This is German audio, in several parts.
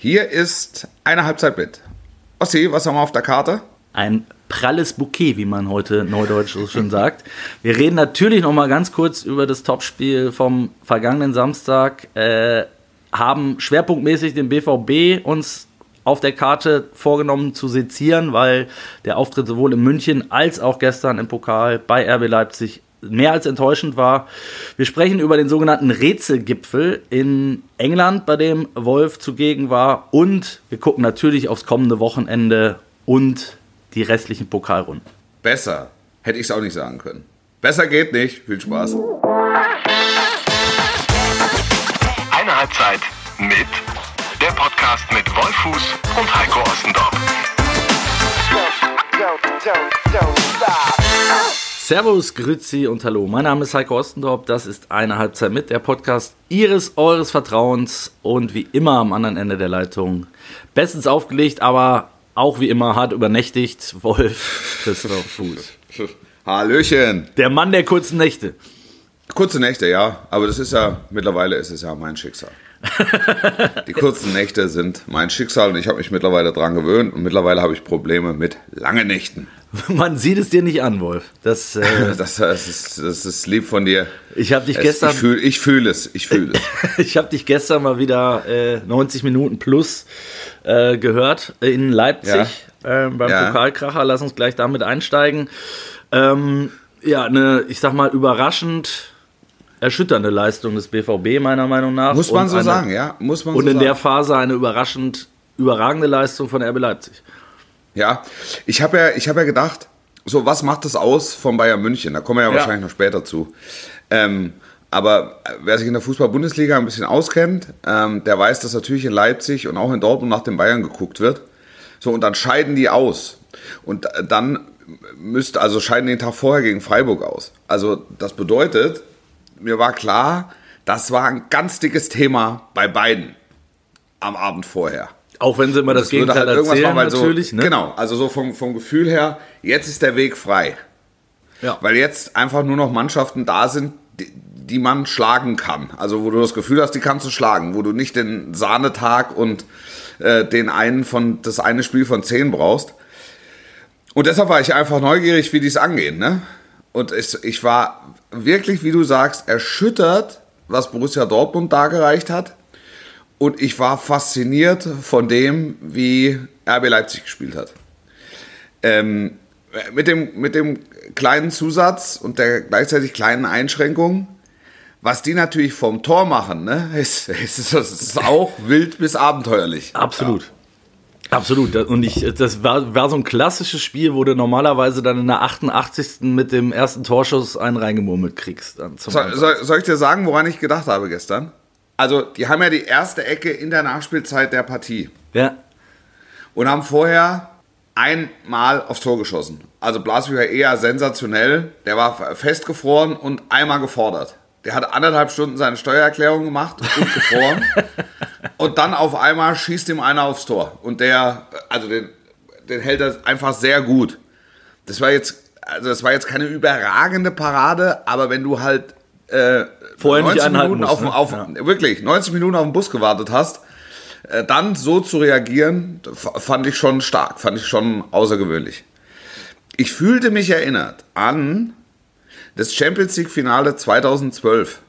Hier ist eine Halbzeit mit. Ossi, was haben wir auf der Karte? Ein pralles Bouquet, wie man heute neudeutsch so schön sagt. Wir reden natürlich noch mal ganz kurz über das Topspiel vom vergangenen Samstag. Äh, haben schwerpunktmäßig den BVB uns auf der Karte vorgenommen zu sezieren, weil der Auftritt sowohl in München als auch gestern im Pokal bei RB Leipzig mehr als enttäuschend war. Wir sprechen über den sogenannten Rätselgipfel in England, bei dem Wolf zugegen war. Und wir gucken natürlich aufs kommende Wochenende und die restlichen Pokalrunden. Besser. Hätte ich es auch nicht sagen können. Besser geht nicht. Viel Spaß. Eine Halbzeit mit der Podcast mit Wolfuß und Heiko Ostendorf. Servus, Grüezi und Hallo. Mein Name ist Heiko Ostendorf. Das ist eine Halbzeit mit der Podcast Ihres, Eures Vertrauens und wie immer am anderen Ende der Leitung bestens aufgelegt, aber auch wie immer hart übernächtigt. Wolf Christoph Fuß. Hallöchen. Der Mann der kurzen Nächte. Kurze Nächte, ja. Aber das ist ja, mittlerweile ist es ja mein Schicksal. Die kurzen Nächte sind mein Schicksal und ich habe mich mittlerweile daran gewöhnt und mittlerweile habe ich Probleme mit langen Nächten. Man sieht es dir nicht an, Wolf. Das, äh, Das, das, ist, das ist lieb von dir. ich habe dich Es, gestern. ich fühle ich fühl es, ich fühle es. Ich habe dich gestern mal wieder äh, 90 Minuten plus äh, gehört in Leipzig ähm, beim Ja. Pokalkracher. Lass uns gleich damit einsteigen. Ähm, ja, eine, ich sag mal, überraschend erschütternde Leistung des BVB, meiner Meinung nach. Muss man Und so eine, sagen, ja? Muss man Und so in der sagen. Phase eine überraschend überragende Leistung von RB Leipzig. Ja, ich habe ja, ich hab ja gedacht, so was macht das aus von Bayern München? Da kommen wir ja, Ja. wahrscheinlich noch später zu. Ähm, aber wer sich in der Fußball-Bundesliga ein bisschen auskennt, ähm, der weiß, dass natürlich in Leipzig und auch in Dortmund nach den Bayern geguckt wird. So, und dann scheiden die aus. Und dann müsste, also scheiden den Tag vorher gegen Freiburg aus. Also das bedeutet, mir war klar, das war ein ganz dickes Thema bei beiden am Abend vorher. Auch wenn sie immer das, würde Gegenteil halt erzählen, mal, weil natürlich. So, ne? Genau, also so vom, vom Gefühl her, jetzt ist der Weg frei. Ja. Weil jetzt einfach nur noch Mannschaften da sind, die, die man schlagen kann. Also wo du das Gefühl hast, die kannst du schlagen. Wo du nicht den Sahnetag und äh, den einen von, das eine Spiel von zehn brauchst. Und deshalb war ich einfach neugierig, wie die es angehen. Ne? Und ich, ich war wirklich, wie du sagst, erschüttert, was Borussia Dortmund dargereicht hat. Und ich war fasziniert von dem, wie RB Leipzig gespielt hat. Ähm, mit, dem, mit dem kleinen Zusatz und der gleichzeitig kleinen Einschränkung, was die natürlich vom Tor machen, ne, ist, ist, ist auch wild bis abenteuerlich. Absolut. Absolut. Und ich, das war, war so ein klassisches Spiel, wo du normalerweise dann in der 88. mit dem ersten Torschuss einen reingemurmelt kriegst. Dann zum Soll, soll, ich dir sagen, woran ich gedacht habe gestern? Also, die haben ja die erste Ecke in der Nachspielzeit der Partie ja. und haben vorher einmal aufs Tor geschossen. Also Blaswig eher sensationell. Der war festgefroren und einmal gefordert. Der hat anderthalb Stunden seine Steuererklärung gemacht und gefroren. und dann auf einmal schießt ihm einer aufs Tor. Und der, also den, den hält er einfach sehr gut. Das war jetzt, also das war jetzt keine überragende Parade, aber wenn du halt äh, Vorher nicht 90 anhalten Minuten musst, auf, ne? auf Ja. wirklich 90 Minuten auf den Bus gewartet hast, äh, dann so zu reagieren, fand ich schon stark, fand ich schon außergewöhnlich. Ich fühlte mich erinnert an das Champions League Finale 2012.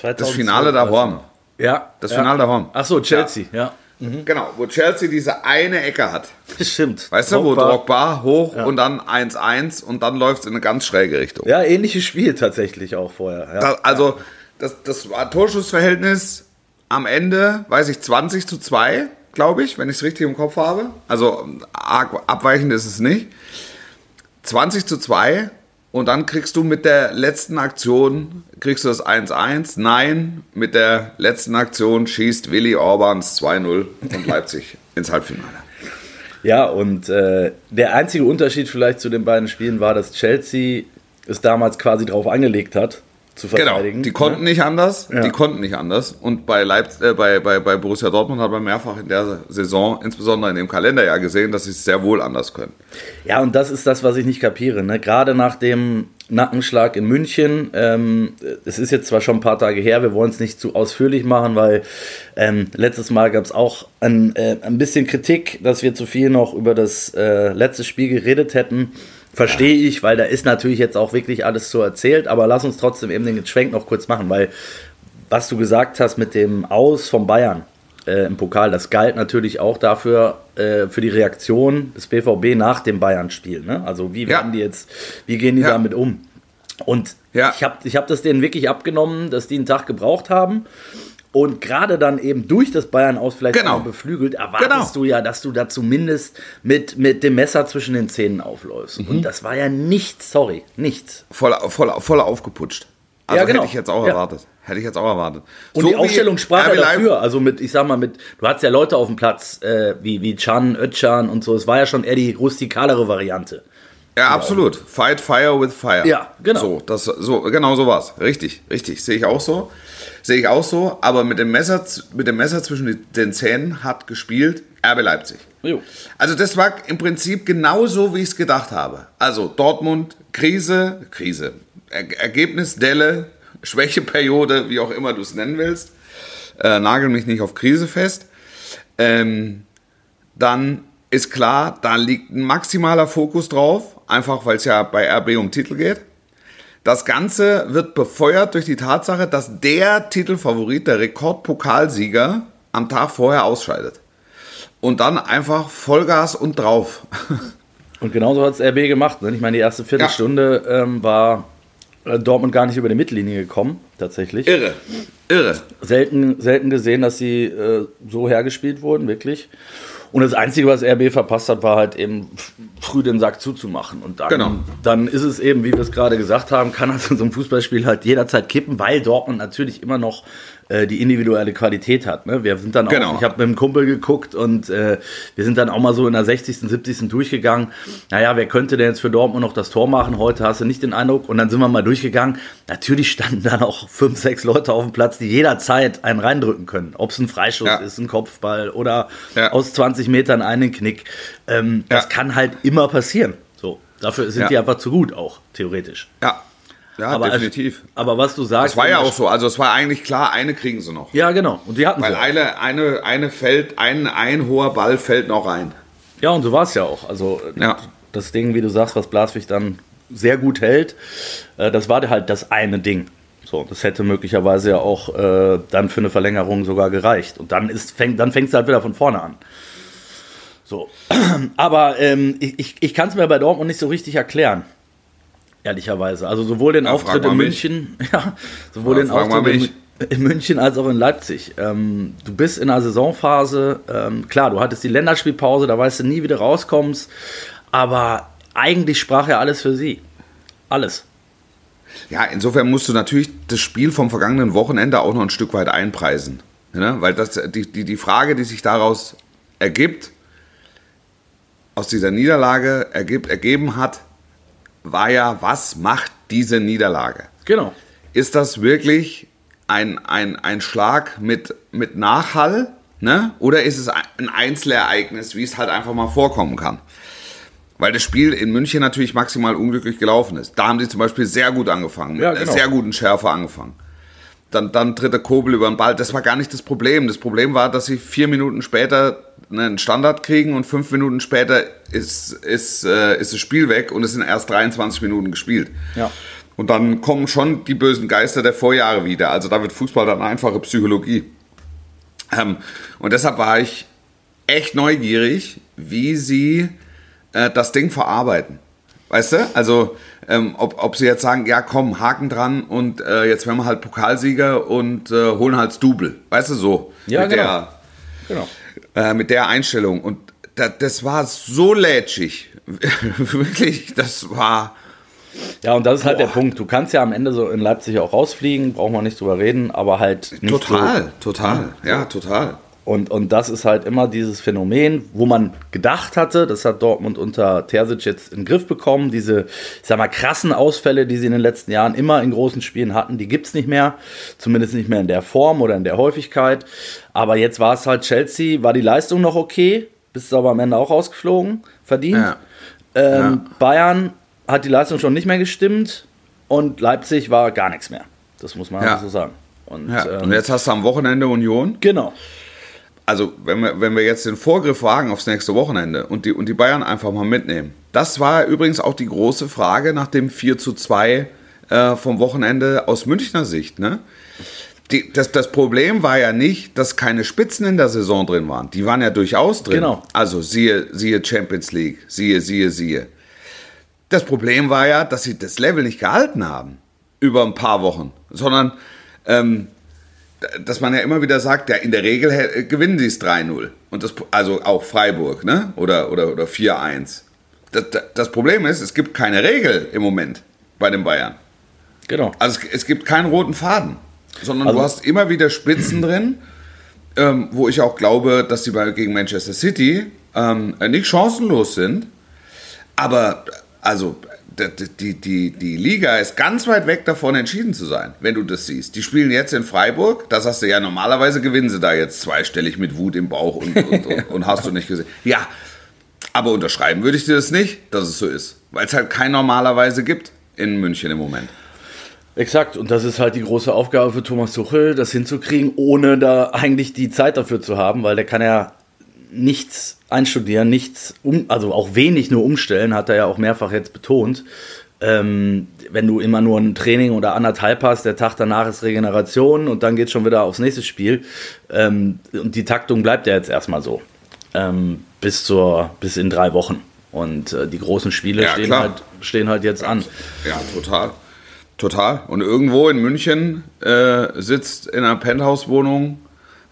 Das Finale da Horn. Ja. Das ja. Finale da Horn. Ach so, Chelsea, ja. Genau, wo Chelsea diese eine Ecke hat. Stimmt. Weißt du, wo Drogba. Drogba hoch und dann 1-1 und dann läuft es in eine ganz schräge Richtung. Ja, ähnliches Spiel tatsächlich auch vorher. Ja. Da, also, das, das war Torschussverhältnis am Ende, weiß ich, 20 zu 2, glaube ich, wenn ich es richtig im Kopf habe. Also, abweichend ist es nicht. 20 zu 2 und dann kriegst du mit der letzten Aktion, kriegst du das 1-1. Nein, mit der letzten Aktion schießt Willi Orbans 2-0 und Leipzig ins Halbfinale. Ja, und äh, der einzige Unterschied vielleicht zu den beiden Spielen war, dass Chelsea es damals quasi drauf angelegt hat, zu Genau, verteidigen. die konnten nicht anders, Ja. die konnten nicht anders. Und bei, Leipzig, äh, bei, bei, bei Borussia Dortmund hat man mehrfach in der Saison, insbesondere in dem Kalenderjahr gesehen, dass sie es sehr wohl anders können. Ja, und das ist das, was ich nicht kapiere. Ne? Gerade nach dem Nackenschlag in München. Ähm, es ist jetzt zwar schon ein paar Tage her, wir wollen es nicht zu ausführlich machen, weil ähm, letztes Mal gab es auch ein, äh, ein bisschen Kritik, dass wir zu viel noch über das äh, letzte Spiel geredet hätten. Verstehe ich, weil da ist natürlich jetzt auch wirklich alles so erzählt, aber lass uns trotzdem eben den Schwenk noch kurz machen, weil was du gesagt hast mit dem Aus von Bayern äh, im Pokal, das galt natürlich auch dafür, äh, für die Reaktion des BVB nach dem Bayern-Spiel. Ne? Also wie Ja. werden die jetzt, wie gehen die Ja. damit um? Und Ja. ich habe ich hab das denen wirklich abgenommen, dass die einen Tag gebraucht haben. Und gerade dann eben durch das Bayern aus vielleicht Genau. beflügelt, erwartest Genau. du ja, dass du da zumindest mit, mit dem Messer zwischen den Zähnen aufläufst. Mhm. Und das war ja nichts, sorry, nichts. voll, voll, voll aufgeputscht. Also Ja, genau. hätte ich jetzt auch Ja. erwartet. Hätte ich jetzt auch erwartet. Und So die Aufstellung sprach ja dafür. Also mit, ich sag mal, mit, du hattest ja Leute auf dem Platz, äh, wie, wie Chan, Özcan und so. Es war ja schon eher die rustikalere Variante. Ja, absolut. Fight fire with fire. Ja, genau. So, das, so, genau so war's. Richtig, richtig. Sehe ich auch so. Sehe ich auch so. Aber mit dem Messer, mit dem Messer zwischen den Zähnen hat gespielt RB Leipzig. Jo. Also das war im Prinzip genauso, wie ich es gedacht habe. Also Dortmund, Krise, Krise, er Ergebnis, Delle, Schwächeperiode, wie auch immer du es nennen willst. Äh, nagel mich nicht auf Krise fest. Ähm, dann ist klar, da liegt ein maximaler Fokus drauf, einfach weil es ja bei RB um Titel geht. Das Ganze wird befeuert durch die Tatsache, dass der Titelfavorit, der Rekordpokalsieger, am Tag vorher ausscheidet. Und dann einfach Vollgas und drauf. Und genauso hat es RB gemacht. Ne? Ich meine, die erste Viertelstunde ähm, war äh, Dortmund gar nicht über die Mittellinie gekommen, tatsächlich. Irre. Irre. Selten, selten gesehen, dass sie äh, so hergespielt wurden, wirklich. Und das Einzige, was RB verpasst hat, war halt eben früh den Sack zuzumachen. Und dann, Genau. dann ist es eben, wie wir es gerade gesagt haben, kann das in so einem Fußballspiel halt jederzeit kippen, weil Dortmund natürlich immer noch äh, die individuelle Qualität hat. Ne? Wir sind dann auch, Genau. ich habe mit dem Kumpel geguckt und äh, wir sind dann auch mal so in der 60., 70. durchgegangen. Naja, wer könnte denn jetzt für Dortmund noch das Tor machen? Heute hast du nicht den Eindruck. Und dann sind wir mal durchgegangen. Natürlich standen dann auch fünf, sechs Leute auf dem Platz, die jederzeit einen reindrücken können. Ob es ein Freischuss Ja. ist, ein Kopfball oder Ja. aus 20 Metern einen Knick. Ähm, Das Ja. kann halt immer passieren. So, dafür sind Ja. die einfach zu gut auch, theoretisch. Ja. Ja, Aber, definitiv. aber was du sagst. Das war ja auch so. Also es war eigentlich klar, eine kriegen sie noch. Ja, genau. Und die hatten Weil sie. eine, eine, eine fällt, ein, ein hoher Ball fällt noch rein. Ja, und so war es ja auch. Also Ja. das Ding, wie du sagst, was Blaswig dann sehr gut hält, äh, das war halt das eine Ding. So, das hätte möglicherweise ja auch äh, dann für eine Verlängerung sogar gereicht. Und dann ist fängt, dann fängt es halt wieder von vorne an. So. Aber ähm, ich, ich, ich kann es mir bei Dortmund nicht so richtig erklären. Ehrlicherweise. Also sowohl den Ja, Auftritt in mich. München, ja, sowohl Ja, den Auftritt in, in München als auch in Leipzig. Ähm, du bist in einer Saisonphase, ähm, klar, du hattest die Länderspielpause, da weißt du nie, wie du rauskommst, aber eigentlich sprach ja alles für sie. Alles. Ja, insofern musst du natürlich das Spiel vom vergangenen Wochenende auch noch ein Stück weit einpreisen. Ne? Weil das, die, die, die Frage, die sich daraus ergibt, aus dieser Niederlage ergibt, ergeben hat, war ja, was macht diese Niederlage? Genau. Ist das wirklich ein, ein, ein Schlag mit, mit Nachhall? Ne? Oder ist es ein Einzelereignis, wie es halt einfach mal vorkommen kann? Weil das Spiel in München natürlich maximal unglücklich gelaufen ist. Da haben sie zum Beispiel sehr gut angefangen, mit Ja, einer genau. sehr guten Schärfe angefangen. Dann, dann tritt der Kobel über den Ball. Das war gar nicht das Problem. Das Problem war, dass sie vier Minuten später einen Standard kriegen und fünf Minuten später ist, ist, äh, ist das Spiel weg und es sind erst 23 Minuten gespielt. Ja. Und dann kommen schon die bösen Geister der Vorjahre wieder. Also da wird Fußball dann einfache Psychologie. Ähm, und deshalb war ich echt neugierig, wie sie äh, das Ding verarbeiten. Weißt du? Also, ähm, ob, ob sie jetzt sagen, ja komm, Haken dran und äh, jetzt werden wir halt Pokalsieger und äh, holen halt das Double. Weißt du so? Ja, mit, genau. Genau. der, äh, mit der Einstellung. Und da, das war so lätschig. Wirklich, das war. Ja, und das ist halt der Boah. Punkt. Du kannst ja am Ende so in Leipzig auch rausfliegen, brauchen wir nicht drüber reden, aber halt nicht Total, So, total. Ja, total. Und, und das ist halt immer dieses Phänomen, wo man gedacht hatte, das hat Dortmund unter Terzic jetzt in den Griff bekommen. Diese, ich sag mal, krassen Ausfälle, die sie in den letzten Jahren immer in großen Spielen hatten, die gibt's nicht mehr. Zumindest nicht mehr in der Form oder in der Häufigkeit. Aber jetzt war es halt Chelsea, war die Leistung noch okay, bist aber am Ende auch rausgeflogen, verdient. Ja. Ähm, Ja. Bayern hat die Leistung schon nicht mehr gestimmt. und Leipzig war gar nichts mehr. Das muss man Ja. so sagen. Und, ähm, Und jetzt hast du am Wochenende Union. genau. Also, wenn wir, wenn wir jetzt den Vorgriff wagen aufs nächste Wochenende und die, und die Bayern einfach mal mitnehmen. Das war übrigens auch die große Frage nach dem 4 zu 2 äh, vom Wochenende aus Münchner Sicht. Ne? Die, das, das Problem war ja nicht, dass keine Spitzen in der Saison drin waren. Die waren ja durchaus drin. Genau. Also siehe, siehe Champions League, siehe, siehe, siehe. Das Problem war ja, dass sie das Level nicht gehalten haben über ein paar Wochen, sondern ähm, dass man ja immer wieder sagt, ja, in der Regel gewinnen sie es 3-0. Und das, also auch Freiburg, ne? Oder, oder, oder 4-1. Das, das- Problem ist, es gibt keine Regel im Moment bei den Bayern. Genau. Also es, es gibt keinen roten Faden, sondern Also- du hast immer wieder Spitzen drin, ähm, wo ich auch glaube, dass bei, gegen Manchester City ähm, nicht chancenlos sind. Aber also die, die, die Liga ist ganz weit weg davon, entschieden zu sein, wenn du das siehst. Die spielen jetzt in Freiburg, da sagst du ja, normalerweise gewinnen sie da jetzt zweistellig mit Wut im Bauch und, und, und, und hast du nicht gesehen. Ja, aber unterschreiben würde ich dir das nicht, dass es so ist. Weil es halt kein normalerweise gibt in München im Moment. Exakt, und das ist halt die große Aufgabe für Thomas Tuchel, das hinzukriegen, ohne da eigentlich die Zeit dafür zu haben, weil der kann ja nichts einstudieren, nichts, um, also auch wenig nur umstellen, hat er ja auch mehrfach jetzt betont. Ähm, wenn du immer nur ein Training oder anderthalb hast, der Tag danach ist Regeneration und dann geht schon wieder aufs nächste Spiel. Ähm, und die Taktung bleibt ja jetzt erstmal so. Ähm, bis, zur, bis in drei Wochen. Und äh, die großen Spiele Ja, stehen, klar. halt, stehen halt jetzt an. Ja, total. Total. Und irgendwo in München äh, sitzt in einer Penthouse-Wohnung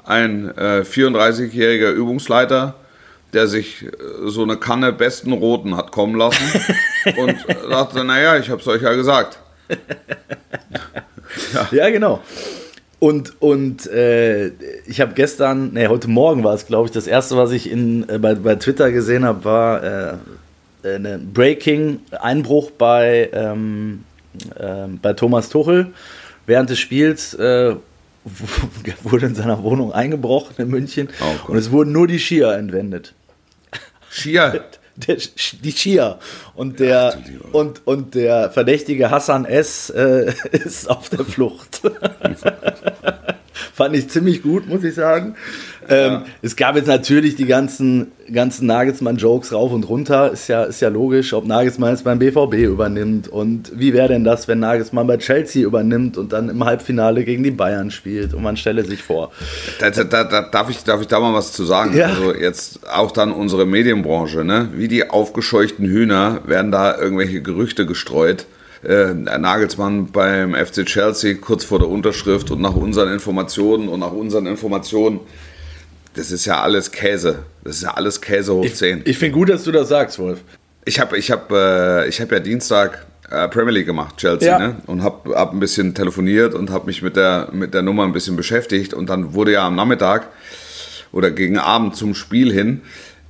ein äh, 34-jähriger Übungsleiter, der sich äh, so eine Kanne besten Roten hat kommen lassen und dachte, naja, ich hab's euch ja gesagt. Ja, genau. Und, und äh, ich habe gestern, nee, heute Morgen war es, glaube ich, das erste, was ich in, äh, bei, bei Twitter gesehen habe, war äh, eine Breaking-Einbruch bei, ähm, ähm, bei Thomas Tuchel. Während des Spiels äh, wurde in seiner Wohnung eingebrochen in München Oh und es wurden nur die Skier entwendet. Schier. Der, die Skier. Und der, und, und der verdächtige Hassan S. Äh, ist auf der Flucht. Fand ich ziemlich gut, muss ich sagen. Ähm, es gab jetzt natürlich die ganzen, ganzen Nagelsmann-Jokes rauf und runter. Ist ja, ist ja logisch, ob Nagelsmann jetzt beim BVB übernimmt. Und wie wäre denn das, wenn Nagelsmann bei Chelsea übernimmt und dann im Halbfinale gegen die Bayern spielt? Und man stelle sich vor. Da, da, da, da, darf, ich, darf ich da mal was zu sagen? Ja. Also jetzt auch dann unsere Medienbranche, ne? Wie die aufgescheuchten Hühner werden da irgendwelche Gerüchte gestreut. Äh, Nagelsmann beim FC Chelsea kurz vor der Unterschrift und nach unseren Informationen und nach unseren Informationen, das ist ja alles Käse. Das ist ja alles Käse hoch 10. Ich finde gut, dass du das sagst, Wolf. Ich habe ich hab, äh, ich hab ja Dienstag äh, Premier League gemacht, Chelsea, Ja. ne? und habe hab ein bisschen telefoniert und habe mich mit der, mit der Nummer ein bisschen beschäftigt. Und dann wurde ja am Nachmittag oder gegen Abend zum Spiel hin,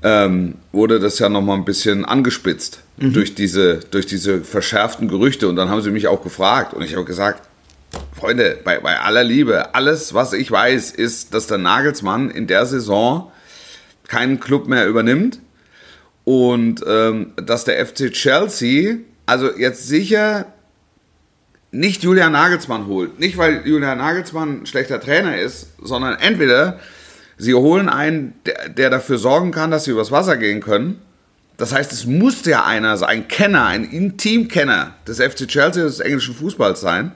ähm, wurde das ja nochmal ein bisschen angespitzt durch, diese, durch diese verschärften Gerüchte. Und dann haben sie mich auch gefragt und ich habe gesagt, Freunde, bei, bei aller Liebe, alles, was ich weiß, ist, dass der Nagelsmann in der Saison keinen Club mehr übernimmt und ähm, dass der FC Chelsea also jetzt sicher nicht Julian Nagelsmann holt. Nicht, weil Julian Nagelsmann ein schlechter Trainer ist, sondern entweder sie holen einen, der, der dafür sorgen kann, dass sie übers Wasser gehen können. Das heißt, es muss ja einer sein, ein Kenner, ein Intimkenner des FC Chelsea des englischen Fußballs sein.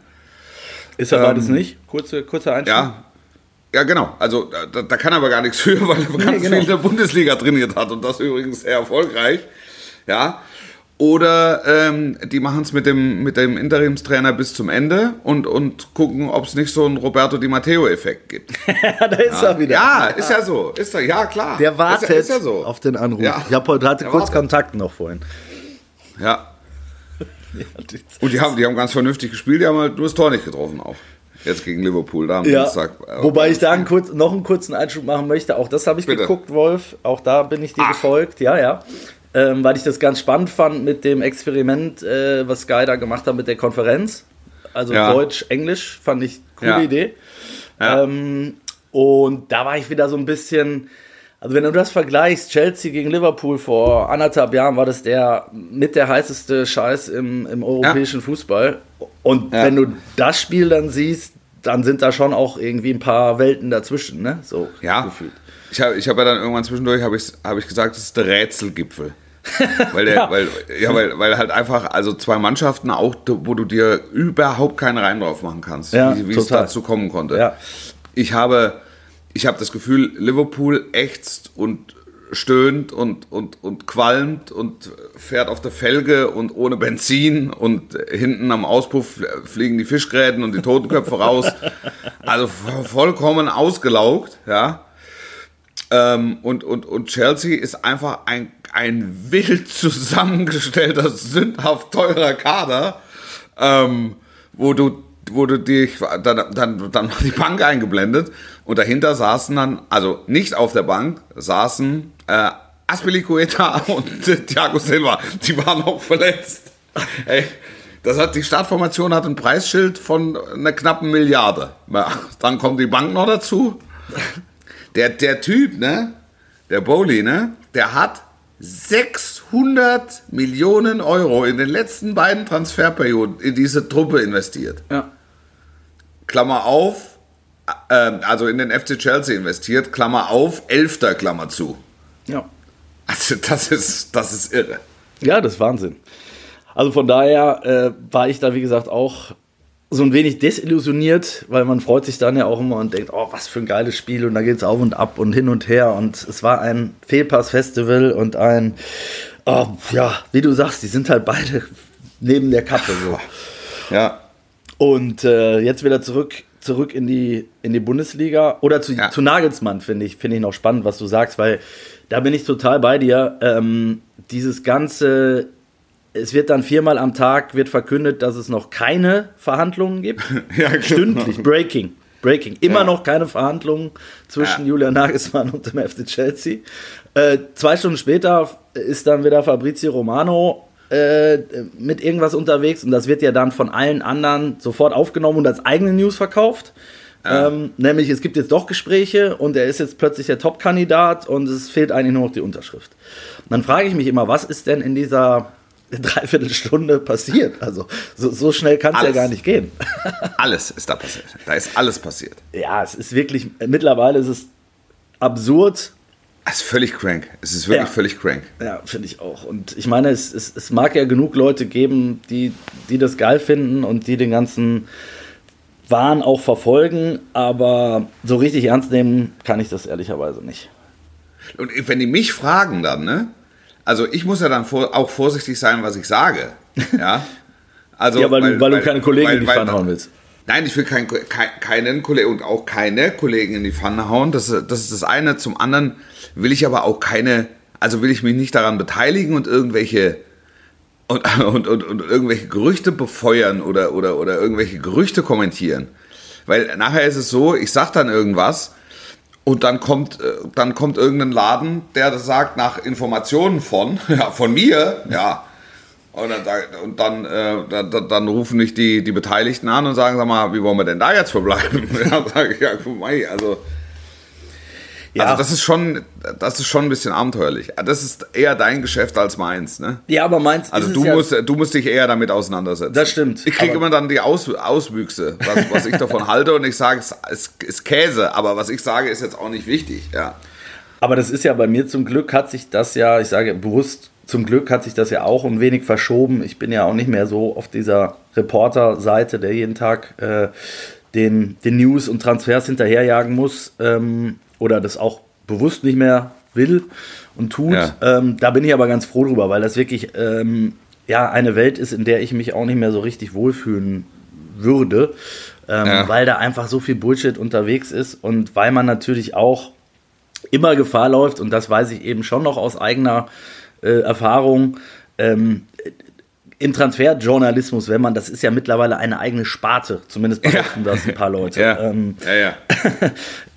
Ist er beides nicht? Kurze, kurzer Einschub. Ja. Ja, genau. Also da, da kann er aber gar nichts für, weil er ganz genau. viel in der Bundesliga trainiert hat und das übrigens sehr erfolgreich. Ja. Oder ähm, die machen es mit dem, mit dem Interimstrainer bis zum Ende und, und gucken, ob es nicht so einen Roberto Di Matteo-Effekt gibt. da ist er wieder. Ja, ist ja so. Ist ja, ja klar. Der wartet ist, ja- ist ja so. auf den Anruf. Ja. Ich hab heute, hatte Der kurz wartet. Kontakt noch vorhin. Ja. Und die haben, die haben ganz vernünftig gespielt, die haben halt nur das Tor nicht getroffen auch. Jetzt gegen Liverpool, da am Ja, Dienstag. äh, wobei ich da einen kurz, noch einen kurzen Einschub machen möchte. Auch das habe ich Bitte. geguckt, Wolf. Auch da bin ich dir Ach. gefolgt. Ja, ja. Ähm, weil ich das ganz spannend fand mit dem Experiment, äh, was Sky da gemacht hat mit der Konferenz. Also Ja. Deutsch, Englisch, fand ich coole Ja. Idee. Ja. Ähm, und da war ich wieder so ein bisschen, Also wenn du das vergleichst, Chelsea gegen Liverpool vor anderthalb Jahren war das der mit der heißeste Scheiß im, im europäischen ja. Fußball. Und ja. wenn du das Spiel dann siehst, dann sind da schon auch irgendwie ein paar Welten dazwischen, ne? So ja. gefühlt. Ich habe ich hab ja dann irgendwann zwischendurch habe ich, hab ich gesagt, das ist der Rätselgipfel. weil, der, ja. Weil, ja, weil, weil halt einfach, also zwei Mannschaften auch, wo du dir überhaupt keinen Rein drauf machen kannst, ja, wie, wie es dazu kommen konnte. Ja. Ich habe, ich habe das Gefühl, Liverpool ächzt und stöhnt und, und, und qualmt und fährt auf der Felge und ohne Benzin und hinten am Auspuff fliegen die Fischgräten und die Totenköpfe raus. Also vollkommen ausgelaugt, ja. Ähm, und, und, und Chelsea ist einfach ein, ein wild zusammengestellter, sündhaft teurer Kader, ähm, wo du wo du dich dann, dann, dann die Bank eingeblendet und dahinter saßen dann, also nicht auf der Bank, saßen äh, Aspilicueta und äh, Thiago Silva. Die waren auch verletzt. Ey, das hat, die Startformation hat ein Preisschild von einer knappen Milliarde. Dann kommt die Bank noch dazu. Der, der Typ, ne, der Bowley, ne, der hat 600 Millionen Euro in den letzten beiden Transferperioden in diese Truppe investiert. Ja. Klammer auf, äh, also in den FC Chelsea investiert, Klammer auf, Elfter, Klammer zu. Ja. Also das ist, das ist irre. Ja, das ist Wahnsinn. Also von daher äh, war ich da, wie gesagt, auch so ein wenig desillusioniert, weil man freut sich dann ja auch immer und denkt, oh, was für ein geiles Spiel und da geht es auf und ab und hin und her und es war ein Fehlpass-Festival und ein, oh, ja, wie du sagst, die sind halt beide neben der Kappe so. Ja. Und äh, jetzt wieder zurück, zurück in die, in die Bundesliga oder zu, ja. zu Nagelsmann, finde ich, finde ich noch spannend, was du sagst, weil da bin ich total bei dir. Ähm, dieses ganze es wird dann viermal am Tag wird verkündet, dass es noch keine Verhandlungen gibt. ja, genau. Stündlich, Breaking. Breaking. Immer ja. noch keine Verhandlungen zwischen ja. Julian Nagelsmann und dem FC Chelsea. Äh, zwei Stunden später ist dann wieder Fabrizio Romano äh, mit irgendwas unterwegs und das wird ja dann von allen anderen sofort aufgenommen und als eigene News verkauft. Ja. Ähm, nämlich, es gibt jetzt doch Gespräche und er ist jetzt plötzlich der Top-Kandidat und es fehlt eigentlich nur noch die Unterschrift. Und dann frage ich mich immer, was ist denn in dieser Dreiviertelstunde passiert. Also so, so schnell kann es ja gar nicht gehen. alles ist da passiert. Da ist alles passiert. Ja, es ist wirklich, mittlerweile ist es absurd. Es ist völlig crank. Es ist wirklich ja. völlig crank. Ja, finde ich auch. Und ich meine, es, es, es mag ja genug Leute geben, die, die das geil finden und die den ganzen Wahn auch verfolgen, aber so richtig ernst nehmen kann ich das ehrlicherweise nicht. Und wenn die mich fragen dann, ne? also ich muss ja dann vor, auch vorsichtig sein, was ich sage. Ja, also, ja weil, weil, weil, du keine Kollegen weil, in die Pfanne hauen willst. Nein, ich will kein, kein, keinen Kollegen und auch keine Kollegen in die Pfanne hauen. Das, das ist das eine. Zum anderen will ich aber auch keine, also will ich mich nicht daran beteiligen und irgendwelche und, und, und, und irgendwelche Gerüchte befeuern oder, oder, oder irgendwelche Gerüchte kommentieren. Weil nachher ist es so, ich sag dann irgendwas und dann kommt, äh, dann kommt irgendein Laden, der das sagt nach Informationen von, ja, von mir, ja. Und dann, und dann, äh, dann, dann, rufen mich die, die Beteiligten an und sagen, sag mal, wie wollen wir denn da jetzt verbleiben? ja, sag ich, ja, also ja. Also das ist schon, das ist schon ein bisschen abenteuerlich. Das ist eher dein Geschäft als meins, ne? Ja, aber meins. Also du ja musst, du musst dich eher damit auseinandersetzen. Das stimmt. Ich kriege immer dann die Aus, Auswüchse, was, was ich davon halte und ich sage, es ist Käse, aber was ich sage, ist jetzt auch nicht wichtig, ja. Aber das ist ja bei mir zum Glück hat sich das ja, ich sage bewusst, zum Glück hat sich das ja auch ein wenig verschoben. Ich bin ja auch nicht mehr so auf dieser Reporter-Seite, der jeden Tag äh, den, den News und Transfers hinterherjagen muss. Ähm, oder das auch bewusst nicht mehr will und tut. Ja. Ähm, da bin ich aber ganz froh drüber, weil das wirklich ähm, ja, eine Welt ist, in der ich mich auch nicht mehr so richtig wohlfühlen würde, ähm, ja. weil da einfach so viel Bullshit unterwegs ist und weil man natürlich auch immer Gefahr läuft, und das weiß ich eben schon noch aus eigener äh, Erfahrung, ähm, im Transferjournalismus, wenn man, das ist ja mittlerweile eine eigene Sparte, zumindest behaupten ja. das ein paar Leute. Ja, ähm, ja. ja.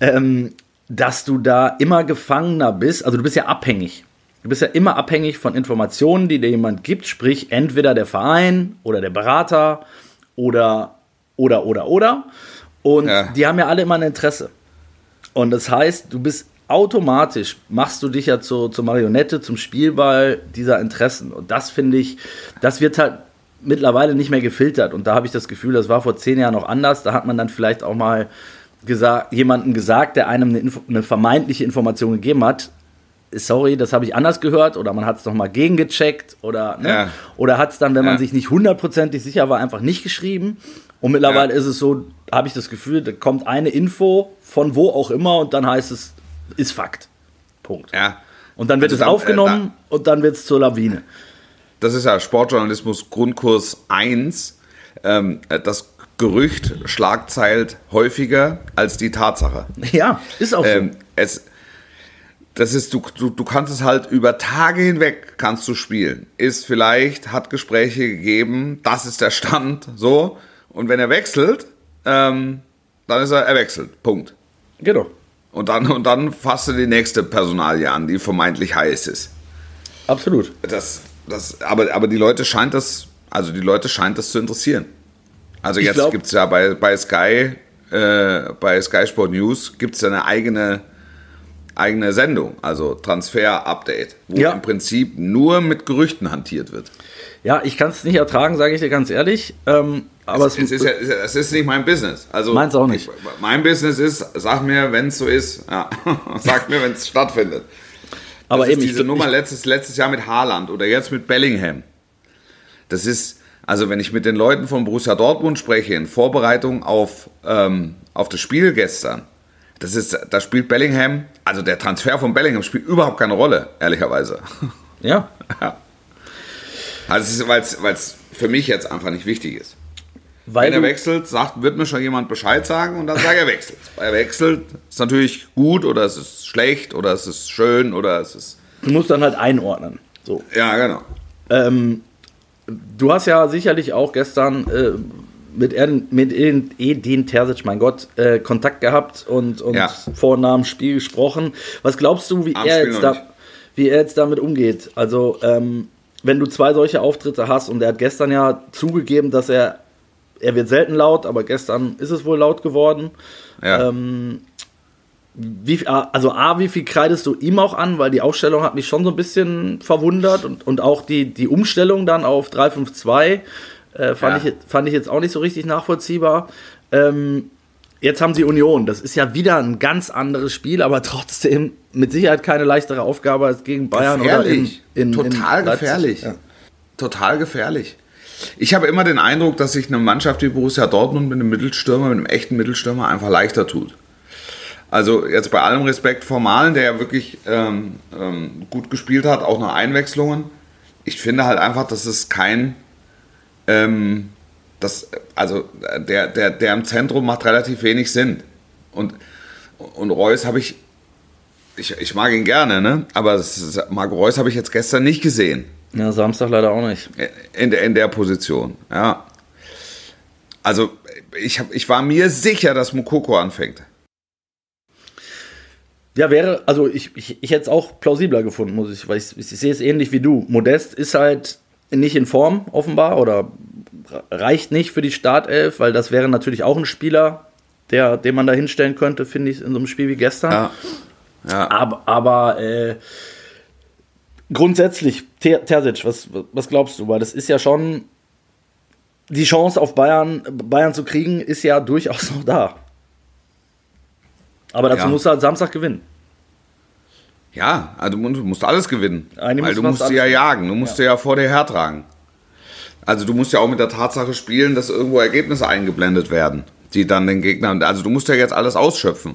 ähm, dass du da immer Gefangener bist. Also du bist ja abhängig. Du bist ja immer abhängig von Informationen, die dir jemand gibt, sprich entweder der Verein oder der Berater oder oder oder oder. Und ja. die haben ja alle immer ein Interesse. Und das heißt, du bist automatisch machst du dich ja zu, zur Marionette, zum Spielball dieser Interessen. Und das finde ich, das wird halt mittlerweile nicht mehr gefiltert. Und da habe ich das Gefühl, das war vor zehn Jahren noch anders. Da hat man dann vielleicht auch mal gesagt, jemanden gesagt, der einem eine, Info, eine vermeintliche Information gegeben hat. Sorry, das habe ich anders gehört oder man hat es nochmal gegengecheckt oder, ne? Ja. oder hat es dann, wenn man Ja. sich nicht hundertprozentig sicher war, einfach nicht geschrieben. Und mittlerweile Ja. ist es so, habe ich das Gefühl, da kommt eine Info von wo auch immer und dann heißt es, ist Fakt. Punkt. Und dann wird es äh, aufgenommen und dann wird es zur Lawine. das ist ja Sportjournalismus Grundkurs 1. Ähm, das Gerücht schlagzeilt häufiger als die Tatsache. Ja, ist auch Ähm, es, das ist, du, du, du kannst es halt über Tage hinweg kannst du spielen. Ist vielleicht, hat Gespräche gegeben, das ist der Stand, so. Und wenn er wechselt, ähm, dann ist er, er wechselt. Punkt. so. Genau. Und dann, und dann fasst du die nächste Personalie an, die vermeintlich heiß ist. Absolut. Das, das, aber, aber die Leute scheint das, also die Leute scheint das zu interessieren. Also Ich jetzt gibt es ja bei, bei Sky, äh, bei Sky Sport News gibt es eine eigene, eigene Sendung, also Transfer-Update, wo Ja. im Prinzip nur mit Gerüchten hantiert wird. Ja, ich kann es nicht ertragen, sage ich dir ganz ehrlich. Ähm, aber es, es, ist ja, es ist nicht mein Business. Also Meins auch nicht. Ich, mein Business ist, sag mir, wenn es so ist. Ja. sag mir, wenn es stattfindet. aber das eben, ist ich, diese Nummer ich, letztes, letztes Jahr mit Haaland oder jetzt mit Bellingham. Das ist, also wenn ich mit den Leuten von Borussia Dortmund spreche, in Vorbereitung auf, ähm, auf das Spiel gestern, das ist, da spielt Bellingham, also der Transfer von Bellingham spielt überhaupt keine Rolle, ehrlicherweise. ja, Also weil es für mich jetzt einfach nicht wichtig ist. weil Wenn er wechselt, sagt, wird mir schon jemand Bescheid sagen und dann sagt er wechselt. er wechselt, ist natürlich gut oder es ist schlecht oder es ist schön oder es ist, du musst dann halt einordnen. So. ja genau. Ähm, du hast ja sicherlich auch gestern äh, mit, mit Edin Edin Terzic, mein Gott, äh, Kontakt gehabt und, und Ja. vor und nach dem Spiel gesprochen. Was glaubst du, wie Am er, Spiel jetzt da, nicht. wie er jetzt damit umgeht? Also, ähm, wenn du zwei solche Auftritte hast und er hat gestern ja zugegeben, dass er, er wird selten laut, aber gestern ist es wohl laut geworden. Ja. Ähm, wie, also A, wie viel kreidest du ihm auch an, weil die Aufstellung hat mich schon so ein bisschen verwundert und, und auch die, die Umstellung dann auf 352 äh, fand, Ja. ich, fand ich jetzt auch nicht so richtig nachvollziehbar. Ähm, jetzt haben sie Union, das ist ja wieder ein ganz anderes Spiel, aber trotzdem mit Sicherheit keine leichtere Aufgabe als gegen Bayern oder in, gefährlich. in, Total in gefährlich. Ja. Total gefährlich. Ich habe immer den Eindruck, dass sich eine Mannschaft wie Borussia Dortmund mit einem Mittelstürmer, mit einem echten Mittelstürmer einfach leichter tut. Also jetzt bei allem Respekt vor Malen, der ja wirklich ähm, ähm, gut gespielt hat, auch nach Einwechslungen. Ich finde halt einfach, dass es kein, ähm, das, also der, der, der im Zentrum macht relativ wenig Sinn. Und, und Reus habe ich, ich, ich mag ihn gerne, ne? aber ist, Marco Reus habe ich jetzt gestern nicht gesehen ja, Samstag leider auch nicht. in der, in der Position. Ja. Also ich, hab, ich war mir sicher, dass Mukoko anfängt. Ja, wäre, also ich, ich, ich hätte es auch plausibler gefunden, muss ich, weil ich, ich sehe es ähnlich wie du. Modest ist halt nicht in Form, offenbar, oder reicht nicht für die Startelf, weil das wäre natürlich auch ein Spieler, der, den man da hinstellen könnte, finde ich, in so einem Spiel wie gestern. Ja. Ja. Aber, aber äh, grundsätzlich, Ter Terzic, was, was glaubst du? Weil das ist ja schon, die Chance auf Bayern, Bayern zu kriegen, ist ja durchaus noch da. Aber dazu Ja. musst du halt Samstag gewinnen. Ja, also du musst- alles gewinnen. Eigentlich weil musst du musst sie ja jagen, du musst sie ja vor dir hertragen. Also du musst ja auch mit der Tatsache spielen, dass irgendwo Ergebnisse eingeblendet werden, die dann den Gegnern. Also du musst ja jetzt alles ausschöpfen.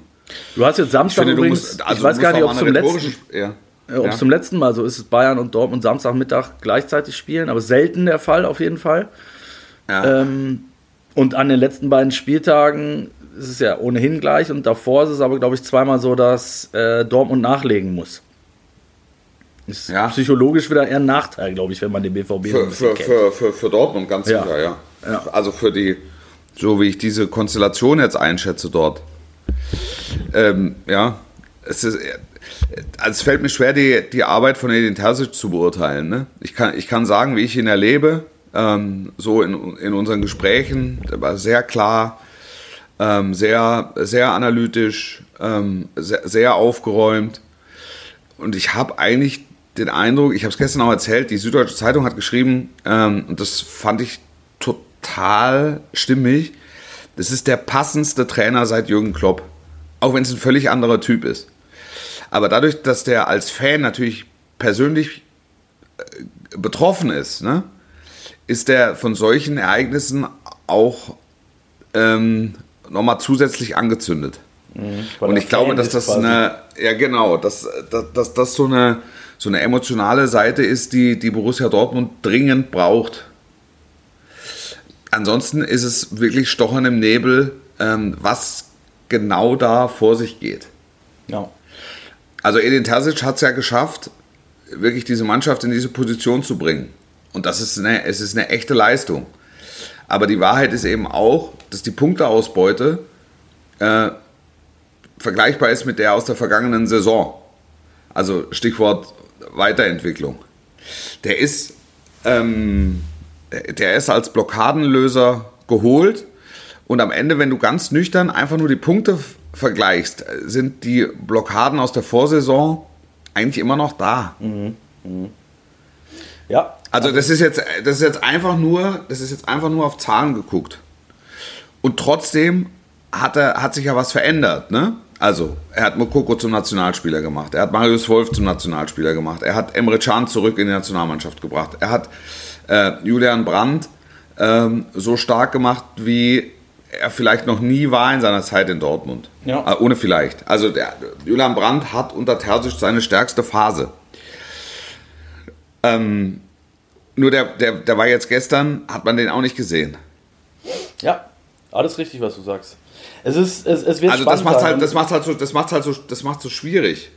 Du hast jetzt Samstag finde, übrigens, musst, also ich weiß gar nicht, ob es zum, eine letzten, ja. äh, Ja. zum letzten Mal so ist, dass Bayern und Dortmund Samstagmittag gleichzeitig spielen, aber selten der Fall auf jeden Fall. Ja. Ähm, und an den letzten beiden Spieltagen ist es ja ohnehin gleich und davor ist es aber, glaube ich, zweimal so, dass äh, Dortmund nachlegen muss. Ist Ja. psychologisch wieder eher ein Nachteil, glaube ich, wenn man den BVB Für, für, für, für, für Dortmund ganz Ja. sicher, ja. Ja. Also für die, so wie ich diese Konstellation jetzt einschätze dort. Ähm, ja, es ist, also es fällt mir schwer, die, die Arbeit von Edin Terzic zu beurteilen. Ne? Ich, kann, ich kann sagen, wie ich ihn erlebe, ähm, so in, in unseren Gesprächen, der war sehr klar, ähm, sehr, sehr analytisch, ähm, sehr, sehr aufgeräumt. Und ich habe eigentlich den Eindruck, ich habe es gestern auch erzählt, die Süddeutsche Zeitung hat geschrieben, ähm, und das fand ich total stimmig, das ist der passendste Trainer seit Jürgen Klopp. Auch wenn es ein völlig anderer Typ ist. Aber dadurch, dass der als Fan natürlich persönlich äh, betroffen ist, ne, ist der von solchen Ereignissen auch ähm, nochmal zusätzlich angezündet. Mhm, und ich glaube, dass das quasi. eine, ja genau, dass, dass, dass das so eine, so eine emotionale Seite ist, die, die Borussia Dortmund dringend braucht. Ansonsten ist es wirklich Stochern im Nebel, ähm, was genau da vor sich geht. Ja. Also Edin Terzic hat es ja geschafft, wirklich diese Mannschaft in diese Position zu bringen. Und das ist eine, es ist eine echte Leistung. Aber die Wahrheit ist eben auch, dass die Punkteausbeute äh, vergleichbar ist mit der aus der vergangenen Saison. Also Stichwort Weiterentwicklung. Der ist, ähm, der ist als Blockadenlöser geholt und am Ende, wenn du ganz nüchtern einfach nur die Punkte vergleichst, sind die Blockaden aus der Vorsaison eigentlich immer noch da. Mhm. Mhm. Ja. Also das ist jetzt, das ist jetzt einfach nur, das ist jetzt einfach nur auf Zahlen geguckt. Und trotzdem hat er, hat sich ja was verändert, ne? Also, er hat Mokoko zum Nationalspieler gemacht. Er hat Marius Wolf zum Nationalspieler gemacht. Er hat Emre Can zurück in die Nationalmannschaft gebracht. Er hat äh, Julian Brandt ähm, so stark gemacht, wie er vielleicht noch nie war in seiner Zeit in Dortmund. Ja. Äh, ohne vielleicht. Also, der, Julian Brandt hat unter Terzic seine stärkste Phase. Ähm, nur der, der, der war jetzt gestern, hat man den auch nicht gesehen. Ja, alles richtig, was du sagst. Es ist, es, es wird also das macht halt, das macht halt so, das macht halt so, das macht so schwierig.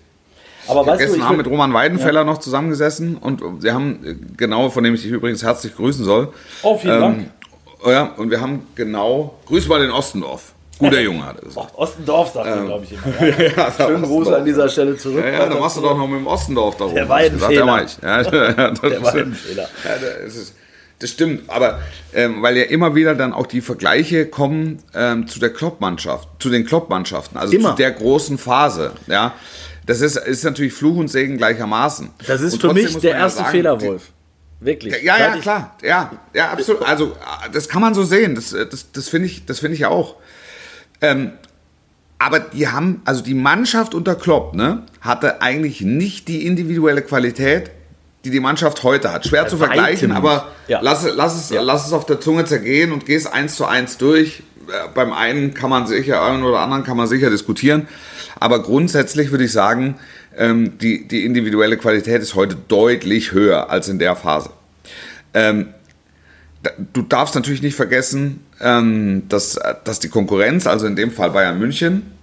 Aber ich weißt gestern du, Abend mit Roman Weidenfeller ja. noch zusammengesessen und sie haben genau, von dem ich dich übrigens herzlich grüßen soll. Oh, vielen ähm, Dank. Ja, und wir haben genau, grüß mal den Ostendorf. Guter Junge, hat er gesagt. Ostendorf sagt ähm, glaube ich immer. Ja. ja, Schönen Gruß an dieser Stelle zurück. Ja, ja dann machst du doch noch mit dem Ostendorf da rum. Der war ein Fehler. Ja, der war ein Fehler. Ja, das, ist, das stimmt, aber ähm, weil ja immer wieder dann auch die Vergleiche kommen ähm, zu der Klopp-Mannschaft, zu den Klopp-Mannschaften, also immer. zu der großen Phase, ja. Das ist, ist natürlich Fluch und Segen gleichermaßen. Das ist für mich der erste sagen, Fehler, Wolf. Wirklich. Ja, ja, klar. Ja, ja, absolut. Also, das kann man so sehen. Das, das, das finde ich, das finde ich auch. Ähm, aber die haben, also die Mannschaft unter Klopp, ne, hatte eigentlich nicht die individuelle Qualität, die die Mannschaft heute hat. Schwer Bei zu vergleichen, aber ja. lass, lass, es, ja. lass es auf der Zunge zergehen und geh es eins zu eins durch. Äh, beim einen kann man sicher, einen oder anderen kann man sicher diskutieren. Aber grundsätzlich würde ich sagen, ähm, die, die individuelle Qualität ist heute deutlich höher als in der Phase. Ähm, du darfst natürlich nicht vergessen, ähm, dass, dass die Konkurrenz, also in dem Fall Bayern München,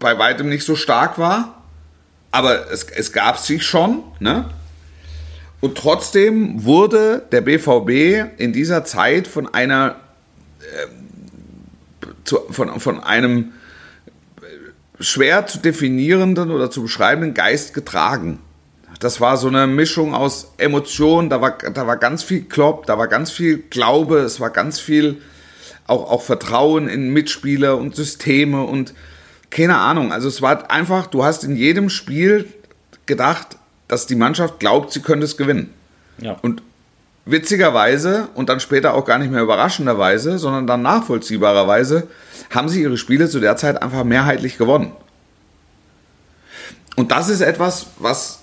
bei weitem nicht so stark war. Aber es, es gab sich schon. Ne? Und trotzdem wurde der BVB in dieser Zeit von einer äh, zu, von, von einem schwer zu definierenden oder zu beschreibenden Geist getragen das war so eine Mischung aus Emotionen, da war, da war ganz viel Klopp, da war ganz viel Glaube, es war ganz viel auch, auch Vertrauen in Mitspieler und Systeme und keine Ahnung. Also es war einfach, du hast in jedem Spiel gedacht, dass die Mannschaft glaubt, sie könnte es gewinnen. Ja. Und witzigerweise und dann später auch gar nicht mehr überraschenderweise, sondern dann nachvollziehbarerweise haben sie ihre Spiele zu der Zeit einfach mehrheitlich gewonnen. Und das ist etwas, was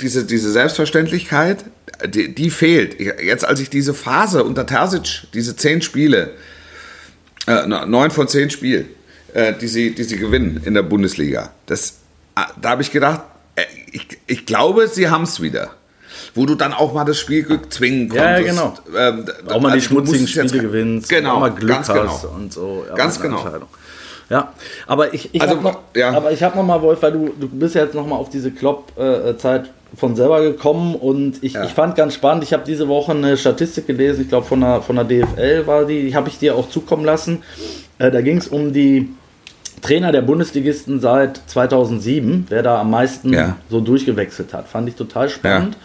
diese, diese Selbstverständlichkeit, die, die, fehlt. Jetzt, als ich diese Phase unter Terzic, diese zehn Spiele, äh, neun von zehn Spielen, äh, die, sie, die sie gewinnen in der Bundesliga, das, äh, da habe ich gedacht, äh, ich, ich glaube, sie haben es wieder. Wo du dann auch mal das Spielglück zwingen konntest. Ja, genau. Ähm, auch mal also die schmutzigen Spiele gewinnst, genau, auch mal Glück ganz genau. und so. Ja, ganz genau. Ja, aber ich, ich also, habe noch, ja. hab noch mal, Wolf, weil du, du bist ja jetzt noch mal auf diese Klopp-Zeit von selber gekommen und ich, ja. ich fand ganz spannend, ich habe diese Woche eine Statistik gelesen, ich glaube von der, von der DFL war die, die habe ich dir auch zukommen lassen. Da ging es um die Trainer der Bundesligisten seit 2007, wer da am meisten ja. so durchgewechselt hat. Fand ich total spannend ja.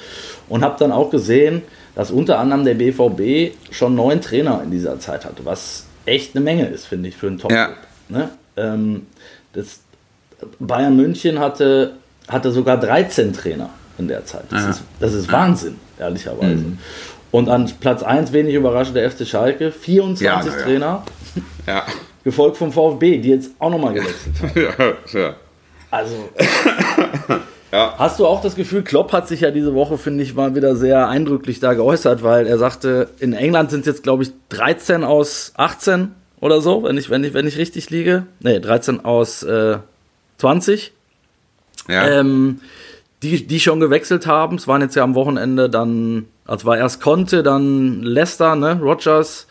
und habe dann auch gesehen, dass unter anderem der BVB schon neun Trainer in dieser Zeit hatte, was echt eine Menge ist, finde ich, für einen top ja. ne? Ähm, das Bayern München hatte, hatte sogar 13 Trainer in der Zeit. Das, ist, das ist Wahnsinn, ehrlicherweise. Und an Platz 1, wenig überraschend, der FC Schalke, 24 Ja, na ja. Trainer, Ja. Gefolgt vom VfB, die jetzt auch nochmal gewechselt haben. ja, ja. Also. Ja. Hast du auch das Gefühl, Klopp hat sich ja diese Woche, finde ich, mal wieder sehr eindrücklich da geäußert, weil er sagte, in England sind jetzt, glaube ich, 13 aus 18 oder so, wenn ich, wenn ich, wenn ich richtig liege. Nee, 13 aus äh, 20. Ja. Ähm, die, die schon gewechselt haben. Es waren jetzt ja am Wochenende dann, also war erst Conte, dann Leicester, ne, Rogers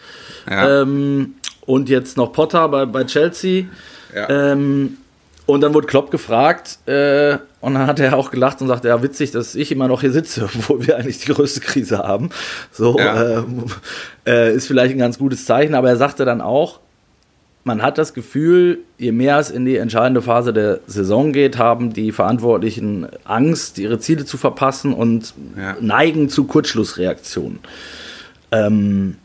ja. ähm, und jetzt noch Potter bei, bei Chelsea. ja. Ähm, und dann wurde Klopp gefragt äh, und dann hat er auch gelacht und sagte, ja witzig, dass ich immer noch hier sitze, obwohl wir eigentlich die größte Krise haben. So Ja. ähm, äh, ist vielleicht ein ganz gutes Zeichen, aber er sagte dann auch, man hat das Gefühl, je mehr es in die entscheidende Phase der Saison geht, haben die Verantwortlichen Angst, ihre Ziele zu verpassen und Ja. neigen zu Kurzschlussreaktionen. Ähm,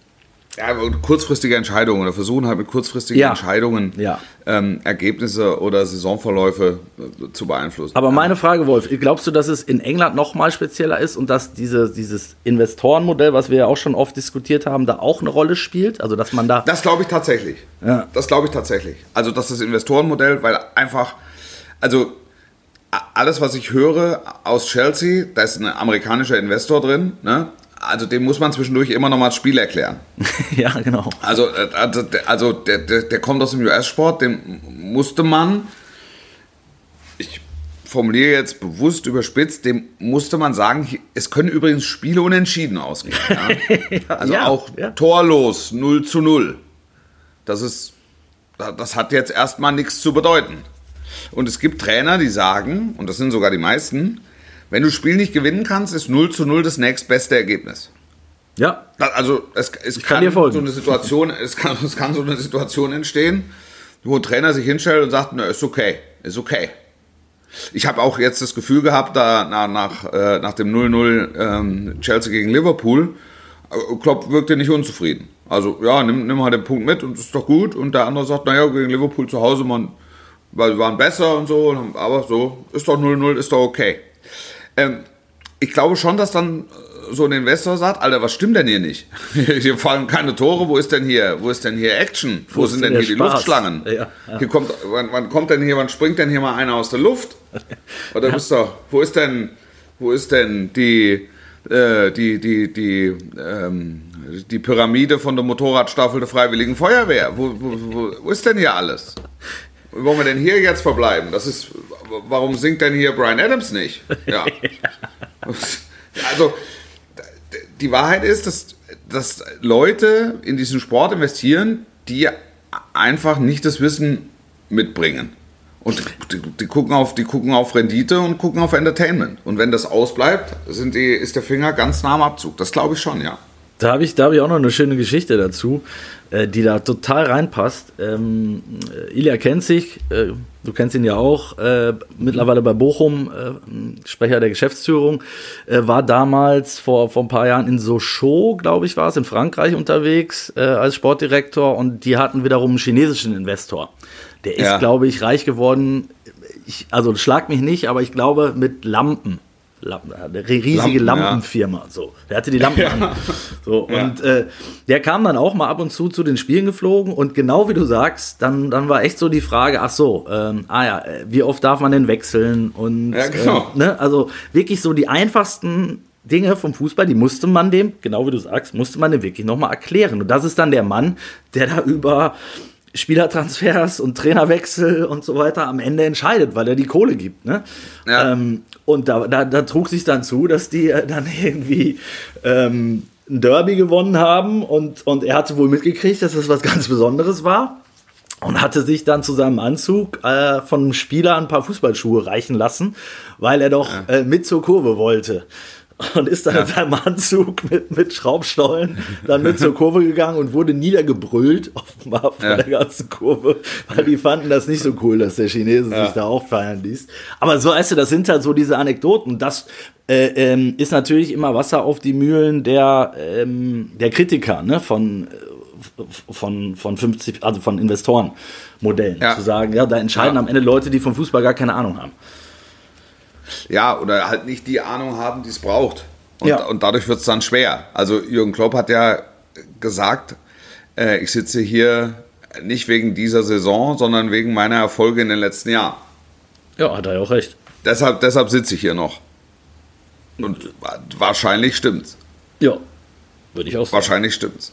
Ja, kurzfristige Entscheidungen oder versuchen halt mit kurzfristigen Ja. Entscheidungen Ja. ähm, Ergebnisse oder Saisonverläufe äh, zu beeinflussen. Aber meine Frage, Wolf, glaubst du, dass es in England noch mal spezieller ist und dass diese, dieses Investorenmodell, was wir ja auch schon oft diskutiert haben, da auch eine Rolle spielt? Also, dass man da. Das glaube ich tatsächlich. Ja. Das glaube ich tatsächlich. Also, dass das Investorenmodell, weil einfach, also alles, was ich höre aus Chelsea, da ist ein amerikanischer Investor drin, ne? Also dem muss man zwischendurch immer noch mal das Spiel erklären. ja, genau. Also, äh, also, der- also der, der, der kommt aus dem US-Sport, dem musste man, ich formuliere jetzt bewusst überspitzt, dem musste man sagen, es können übrigens Spiele unentschieden ausgehen. Ja? Also ja, auch ja. torlos, 0 zu 0. Das ist, das hat jetzt erstmal nichts zu bedeuten. Und es gibt Trainer, die sagen, und das sind sogar die meisten, wenn du das Spiel nicht gewinnen kannst, ist 0 zu 0 das nächstbeste Ergebnis. Ja, Also es, es kann kann, so eine Situation, es kann, es kann so eine Situation entstehen, wo ein Trainer sich hinstellt und sagt, na, ist okay, ist okay. Ich habe auch jetzt das Gefühl gehabt, da nach, nach, äh, nach dem 0-0 ähm, Chelsea gegen Liverpool, äh, Klopp wirkte nicht unzufrieden. Also ja, nimm, nimm halt den Punkt mit und ist doch gut. Und der andere sagt, naja, gegen Liverpool zu Hause, man, weil wir waren besser und so, aber so, ist doch 0-0, ist doch okay. Ähm, ich glaube schon, dass dann äh, so ein Investor sagt, Alter, was stimmt denn hier nicht? Hier fallen keine Tore, wo ist denn hier, wo ist denn hier Action? Wo, ist sind denn hier die Spaß? Luftschlangen? Ja, ja. Hier kommt, wann, wann kommt denn hier, wann springt denn hier mal einer aus der Luft? Oder bist doch, wo ist denn, wo ist denn die, äh, die, die, die, ähm, die Pyramide von der Motorradstaffel der Freiwilligen Feuerwehr? Wo, wo, wo, wo ist denn hier alles? Wo wollen wir denn hier jetzt verbleiben? Das ist, warum singt denn hier Brian Adams nicht? Ja. Also, die Wahrheit ist, dass, dass Leute in diesen Sport investieren, die einfach nicht das Wissen mitbringen. Und die, die, gucken auf, die gucken auf Rendite und gucken auf Entertainment. Und wenn das ausbleibt, sind die, ist der Finger ganz nah am Abzug. Das glaube ich schon, ja. Da habe ich, da hab ich auch noch eine schöne Geschichte dazu, äh, die da total reinpasst. Ähm, äh, Ilja kennt sich, äh, du kennst ihn ja auch, äh, mittlerweile bei Bochum, äh, Sprecher der Geschäftsführung, äh, war damals vor, vor ein paar Jahren in Sochaux, glaube ich, war es, in Frankreich unterwegs als Sportdirektor und die hatten wiederum einen chinesischen Investor. Der ist, Ja. glaube ich, reich geworden, ich, also schlag mich nicht, aber ich glaube mit Lampen. Lampen eine riesige Lampen, ja. Lampenfirma. So. Der hatte die Lampen an. So, Ja. Und äh, der kam dann auch mal ab und zu zu den Spielen geflogen und genau wie du sagst, dann, dann war echt so die Frage, ach so, ähm, ah ja, äh, wie oft darf man denn wechseln? Und Ja, genau. äh, ne, also wirklich so die einfachsten Dinge vom Fußball, die musste man dem, genau wie du sagst, musste man dem wirklich nochmal erklären. Und das ist dann der Mann, der da über Spielertransfers und Trainerwechsel und so weiter am Ende entscheidet, weil er die Kohle gibt. Ne? Ja. Ähm, und da, da, da trug sich dann zu, dass die äh, dann irgendwie ähm, ein Derby gewonnen haben und, und er hatte wohl mitgekriegt, dass das was ganz Besonderes war und hatte sich dann zu seinem Anzug äh, von einem Spieler ein paar Fußballschuhe reichen lassen, weil er doch äh, mit zur Kurve wollte. Und ist dann in seinem Anzug mit, mit Schraubstollen dann mit zur Kurve gegangen und wurde niedergebrüllt, offenbar von Ja. der ganzen Kurve, weil die fanden das nicht so cool, dass der Chinese sich da auch feiern ließ. Aber so, weißt du, das sind halt so diese Anekdoten. Das äh, ähm, ist natürlich immer Wasser auf die Mühlen der, ähm, der Kritiker, ne, von, von, von 50, also von Investorenmodellen. Ja. Zu sagen, ja, da entscheiden Ja. am Ende Leute, die vom Fußball gar keine Ahnung haben. Ja, oder halt nicht die Ahnung haben, die es braucht. Und, Ja. und dadurch wird es dann schwer. Also Jürgen Klopp hat ja gesagt, äh, ich sitze hier nicht wegen dieser Saison, sondern wegen meiner Erfolge in den letzten Jahren. Ja, hat er ja auch recht. Deshalb, deshalb sitze ich hier noch. Und wa- wahrscheinlich stimmt's. Ja, würde ich auch sagen. Wahrscheinlich stimmt's.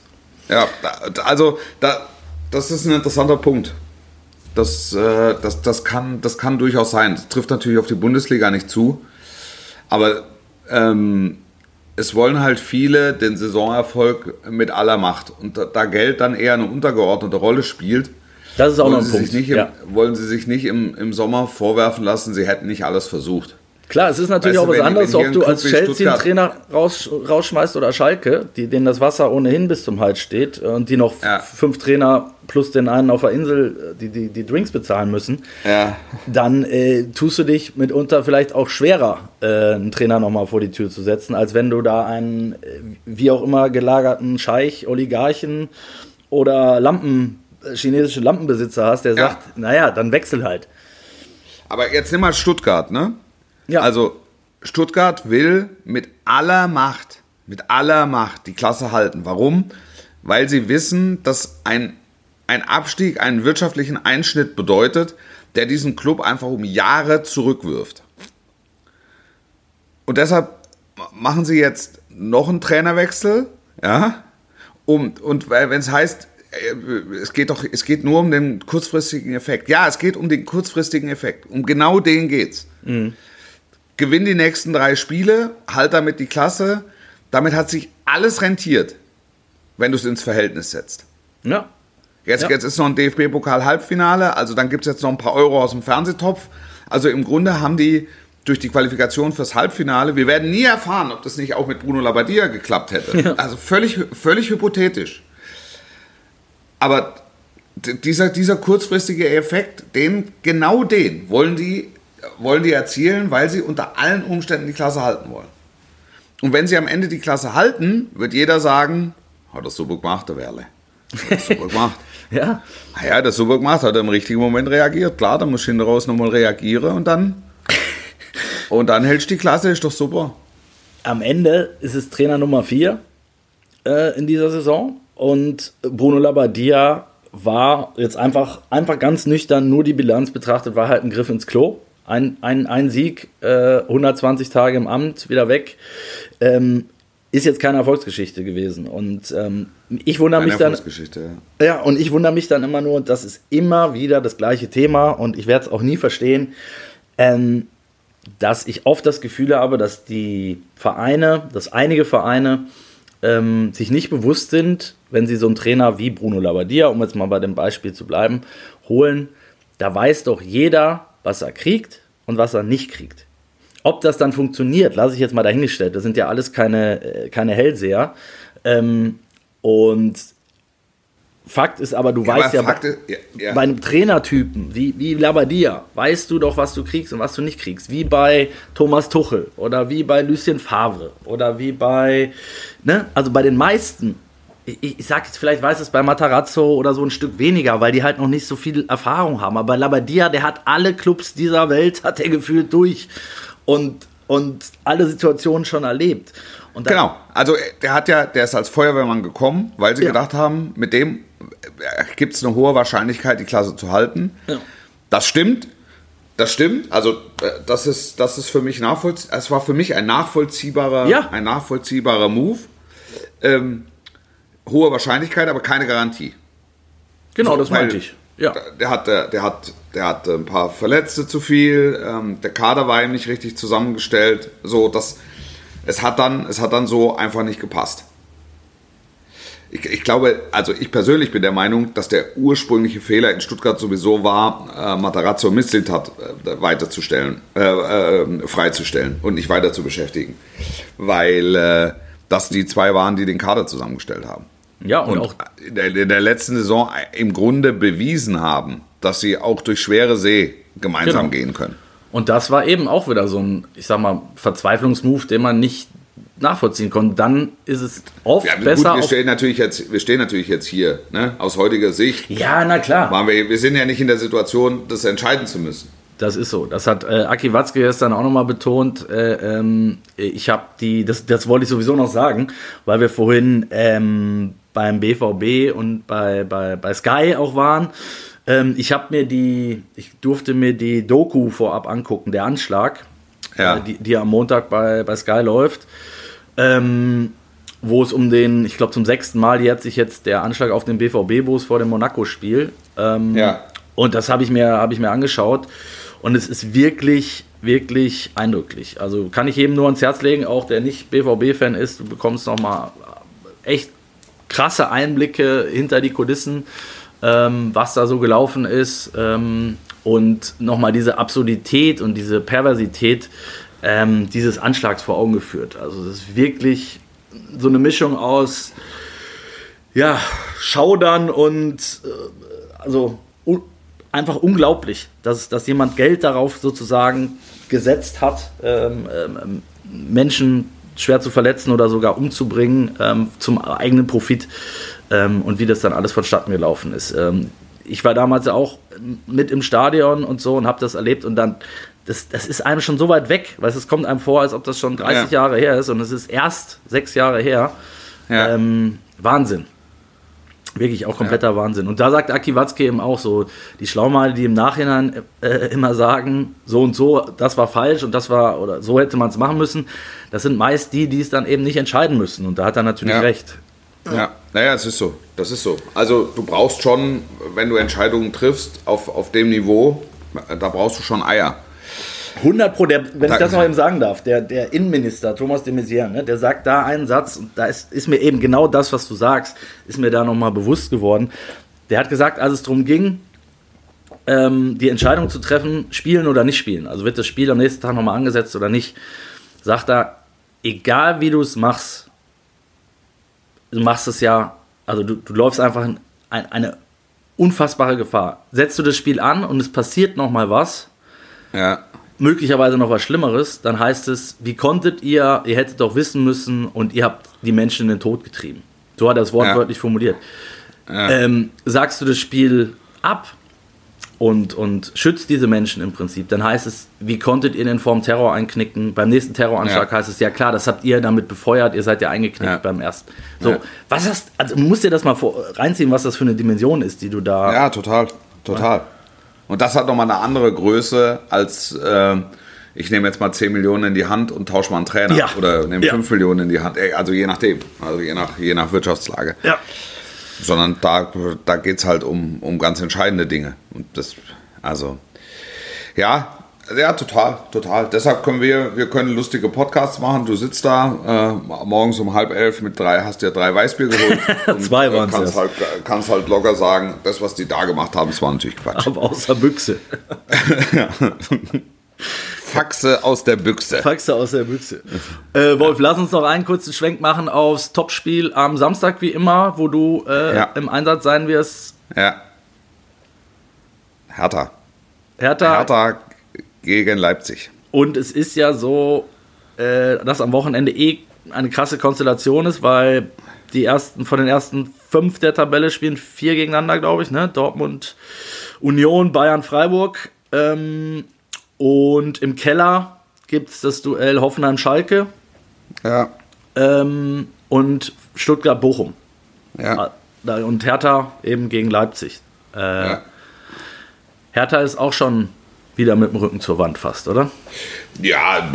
Ja, da, also da, das ist ein interessanter Punkt. Das, äh, das, das, kann, das kann durchaus sein. Das trifft natürlich auf die Bundesliga nicht zu. Aber ähm, es wollen halt viele den Saisonerfolg mit aller Macht. Und da, da Geld dann eher eine untergeordnete Rolle spielt, Das ist auch noch wollen ein sie, Punkt. sich nicht, im, ja. wollen sie sich nicht im, im Sommer vorwerfen lassen, sie hätten nicht alles versucht. Klar, es ist natürlich Weißt auch was wenn- anderes, wenn ob du als wie Chelsea einen Stuttgart- Trainer raus, rausschmeißt oder Schalke, die, denen das Wasser ohnehin bis zum Hals steht und die noch Ja. fünf Trainer plus den einen auf der Insel, äh, die, die die Drinks bezahlen müssen, Ja. dann äh, tust du dich mitunter vielleicht auch schwerer, äh, einen Trainer nochmal vor die Tür zu setzen, als wenn du da einen, äh, wie auch immer gelagerten Scheich, Oligarchen oder Lampen, äh, chinesische Lampenbesitzer hast, der Ja. sagt, naja, dann wechsel halt. Aber jetzt nimm mal Stuttgart, ne? Ja. Also Stuttgart will mit aller Macht, mit aller Macht die Klasse halten. Warum? Weil sie wissen, dass ein, ein Abstieg einen wirtschaftlichen Einschnitt bedeutet, der diesen Club einfach um Jahre zurückwirft. Und deshalb machen sie jetzt noch einen Trainerwechsel, ja, um, und wenn es heißt, äh, es geht doch, es geht nur um den kurzfristigen Effekt. Ja, es geht um den kurzfristigen Effekt. Um genau den geht's. Gewinn die nächsten drei Spiele, halt damit die Klasse. Damit hat sich alles rentiert, wenn du es ins Verhältnis setzt. Ja. Jetzt, Ja. jetzt ist noch ein DFB-Pokal-Halbfinale, also dann gibt es jetzt noch ein paar Euro aus dem Fernsehtopf. Also im Grunde haben die durch die Qualifikation fürs Halbfinale, wir werden nie erfahren, ob das nicht auch mit Bruno Labbadia geklappt hätte. Also völlig, völlig hypothetisch. Aber dieser, dieser kurzfristige Effekt, den, genau den wollen die, wollen die erzielen, weil sie unter allen Umständen die Klasse halten wollen. Und wenn sie am Ende die Klasse halten, wird jeder sagen, hat das super gemacht, der Werle. Hat das super gemacht. Ja. Ah ja, das super gemacht, hat er im richtigen Moment reagiert. Klar, da muss ich hinten raus nochmal reagieren und dann. Und dann hältst du die Klasse, ist doch super. am Ende ist es Trainer Nummer 4 äh, in dieser Saison und Bruno Labbadia war jetzt einfach, einfach ganz nüchtern, nur die Bilanz betrachtet, war halt ein Griff ins Klo. Ein, ein, ein Sieg, äh, 120 Tage im Amt, wieder weg. Ähm, ist jetzt keine Erfolgsgeschichte gewesen. Und ähm, ich wundere mich dann. Erfolgsgeschichte. ja. Ja, und ich wundere mich dann immer nur, das ist immer wieder das gleiche Thema und ich werde es auch nie verstehen, ähm, dass ich oft das Gefühl habe, dass die Vereine, dass einige Vereine ähm, sich nicht bewusst sind, wenn sie so einen Trainer wie Bruno Labbadia, um jetzt mal bei dem Beispiel zu bleiben, holen, da weiß doch jeder, was er kriegt und was er nicht kriegt. Ob das dann funktioniert, lasse ich jetzt mal dahingestellt. Das sind ja alles keine, äh, keine Hellseher. Ähm, und Fakt ist aber, du Ja, weißt aber ja, ist- ja. bei einem Trainertypen wie, wie Labadia, weißt du doch, was du kriegst und was du nicht kriegst. Wie bei Thomas Tuchel oder wie bei Lucien Favre oder wie bei, ne, also bei den meisten. Ich, ich sag jetzt, vielleicht weiß es bei Matarazzo oder so ein Stück weniger, weil die halt noch nicht so viel Erfahrung haben. Aber Labadia, der hat alle Clubs dieser Welt, hat er gefühlt durch und, und alle Situationen schon erlebt. Und Genau. Also der hat ja, der ist als Feuerwehrmann gekommen, weil sie Ja. gedacht haben, mit dem gibt es eine hohe Wahrscheinlichkeit, die Klasse zu halten. Ja. Das stimmt. Das stimmt. Also äh, das ist, das ist für mich nachvollziehbar. Es war für mich ein nachvollziehbarer, Ja. ein nachvollziehbarer Move. Ähm, hohe Wahrscheinlichkeit, aber keine Garantie. Genau, So, das meinte ich. Ja. Der hat, der, hat, der hat ein paar Verletzte zu viel. Ähm, der Kader war ihm nicht richtig zusammengestellt. So, das, es hat dann, es hat dann so einfach nicht gepasst. Ich, ich glaube, also ich persönlich bin der Meinung, dass der ursprüngliche Fehler in Stuttgart sowieso war, äh, Matarazzo und Mislintat äh, weiterzustellen, äh, äh, freizustellen und nicht weiter zu beschäftigen. Weil äh, das die zwei waren, die den Kader zusammengestellt haben Ja, und, und auch in der, in der letzten Saison im Grunde bewiesen haben, dass sie auch durch schwere See gemeinsam Genau. gehen können. Und das war eben auch wieder so ein, ich sag mal, Verzweiflungsmove, den man nicht nachvollziehen konnten, dann ist es oft Ja, besser. gut, wir auf- stehen natürlich jetzt, wir stehen natürlich jetzt hier, ne? Aus heutiger Sicht. ja, na klar. Waren wir, wir sind ja nicht in der Situation, das entscheiden zu müssen. Das ist so. Das hat äh, Aki Watzke gestern auch nochmal betont. Äh, ähm, ich habe die, das, das wollte ich sowieso noch sagen, weil wir vorhin ähm, beim BVB und bei, bei, bei Sky auch waren. Ähm, ich habe mir die, ich durfte mir die Doku vorab angucken, der Anschlag, Ja. äh, die, die am Montag bei, bei Sky läuft. Ähm, wo es um den, ich glaube zum sechsten Mal jährt sich jetzt der Anschlag auf den BVB-Bus vor dem Monaco-Spiel. Ähm, Ja. und das habe ich, mir- habe ich mir angeschaut. Und es ist wirklich, wirklich eindrücklich. Also kann ich jedem nur ans Herz legen, auch der nicht BVB-Fan ist. Du bekommst nochmal echt krasse Einblicke hinter die Kulissen, ähm, was da so gelaufen ist. Ähm, und nochmal diese Absurdität und diese Perversität ähm, dieses Anschlags vor Augen geführt. Also es ist wirklich so eine Mischung aus ja, Schaudern und äh, also un einfach unglaublich, dass, dass jemand Geld darauf sozusagen gesetzt hat, ähm, ähm, Menschen schwer zu verletzen oder sogar umzubringen ähm, zum eigenen Profit ähm, und wie das dann alles vonstatten gelaufen ist. Ähm, ich war damals auch mit im Stadion und so und habe das erlebt und dann, das, das ist einem schon so weit weg, weil es kommt einem vor, als ob das schon 30 Ja. Jahre her ist und es ist erst sechs Jahre her. Ja. Ähm, Wahnsinn. Wirklich auch kompletter Wahnsinn. Und da sagt Aki Watzke eben auch so, die Schlaumale, die im Nachhinein äh, immer sagen, so und so, das war falsch und das war, oder so hätte man es machen müssen, das sind meist die, die es dann eben nicht entscheiden müssen. Und da hat er natürlich Ja. recht. Ja, naja, es ist so. Das ist so. Also du brauchst schon, wenn du Entscheidungen triffst auf, auf dem Niveau, da brauchst du schon Eier. 100 Pro, der, wenn ich Da- das noch eben sagen darf, der, der Innenminister Thomas de Maizière, ne, der sagt da einen Satz, und da ist, ist mir eben genau das, was du sagst, ist mir da nochmal bewusst geworden. Der hat gesagt, als es darum ging, ähm, die Entscheidung zu treffen, spielen oder nicht spielen, also wird das Spiel am nächsten Tag nochmal angesetzt oder nicht, sagt er, egal wie du es machst, du machst es ja, also du, du läufst einfach in ein, eine unfassbare Gefahr. Setzt du das Spiel an und es passiert nochmal was, Ja, möglicherweise noch was Schlimmeres, dann heißt es, wie konntet ihr, ihr hättet doch wissen müssen und ihr habt die Menschen in den Tod getrieben. So hat er es wortwörtlich formuliert. Ähm, sagst du das Spiel ab und, und schützt diese Menschen im Prinzip, dann heißt es, wie konntet ihr denn vorm Terror einknicken? Beim nächsten Terroranschlag Ja. heißt es, ja klar, das habt ihr damit befeuert, ihr seid ja eingeknickt Ja. beim ersten. So, Ja. was hast, also musst dir das mal vor, reinziehen, was das für eine Dimension ist, die du da ja, total, total. Und das hat nochmal eine andere Größe als, ähm, ich nehme jetzt mal 10 Millionen in die Hand und tausche mal einen Trainer. Ja. Oder nehme Ja. 5 Millionen in die Hand. Ey, Also je nachdem. Also je nach, je nach Wirtschaftslage. ja. sondern da, da geht es halt um, um ganz entscheidende Dinge. Und das, also, ja, ja, total, total. Deshalb können wir, wir können lustige Podcasts machen. Du sitzt da äh, morgens um halb elf mit drei, hast dir drei Weißbier geholt. Zwei äh, waren's kannst erst. halt, kannst halt locker sagen, das, was die da gemacht haben, das war natürlich Quatsch. aber außer Büchse. Faxe aus der Büchse. Faxe aus der Büchse. Äh, Wolf, lass uns noch einen kurzen Schwenk machen aufs Topspiel am Samstag, wie immer, wo du äh, Ja. im Einsatz sein wirst. Ja. Hertha. Hertha. Hertha gegen Leipzig. Und es ist ja so, äh, dass am Wochenende eh eine krasse Konstellation ist, weil die ersten von den ersten fünf der Tabelle spielen vier gegeneinander, glaube ich, ne? Dortmund, Union, Bayern, Freiburg. Ähm, und im Keller gibt es das Duell Hoffenheim-Schalke Ja. ähm, und Stuttgart-Bochum. Ja. Da- Und Hertha eben gegen Leipzig. Äh, ja. Hertha ist auch schon wieder mit dem Rücken zur Wand fast, oder? Ja,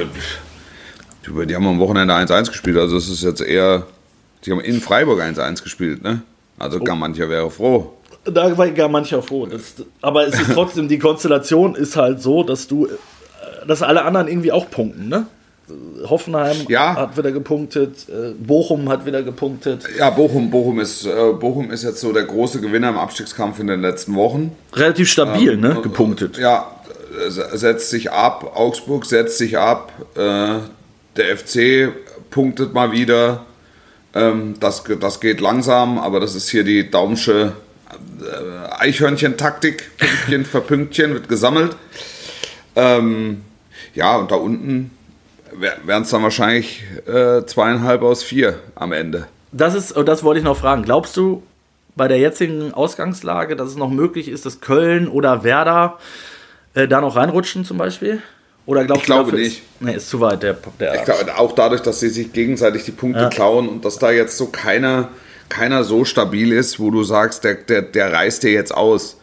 die, haben am Wochenende 1-1 gespielt, also es ist jetzt eher, die haben in Freiburg 1-1 gespielt, ne? Also gar mancher wäre froh. Da war gar mancher froh. Das, aber es ist trotzdem, die Konstellation ist halt so, dass du, äh, dass alle anderen irgendwie auch punkten, ne? Hoffenheim Ja. hat wieder gepunktet, äh, Bochum hat wieder gepunktet. Ja, Bochum, Bochum ist, äh, Bochum ist jetzt so der große Gewinner im Abstiegskampf in den letzten Wochen. Relativ stabil, Ähm, ne? Gepunktet. Ja, setzt sich ab, Augsburg setzt sich ab, äh, der FC punktet mal wieder. Ähm, das, das geht langsam, aber das ist hier die Daumsche äh, Eichhörnchen-Taktik. Pünktchen für Pünktchen wird gesammelt. Ähm, ja, und da unten wären es dann wahrscheinlich äh, zweieinhalb aus vier am Ende. Das ist, und das wollte ich noch fragen. Glaubst du bei der jetzigen Ausgangslage, dass es noch möglich ist, dass Köln oder Werder äh, da noch reinrutschen zum Beispiel? Oder glaubst Ich glaube dafür nicht. Ist, nee, ist zu weit der, der Ich glaube, auch dadurch, dass sie sich gegenseitig die Punkte Ja. klauen und dass da jetzt so keiner, keiner so stabil ist, wo du sagst, der, der, der reißt dir jetzt aus.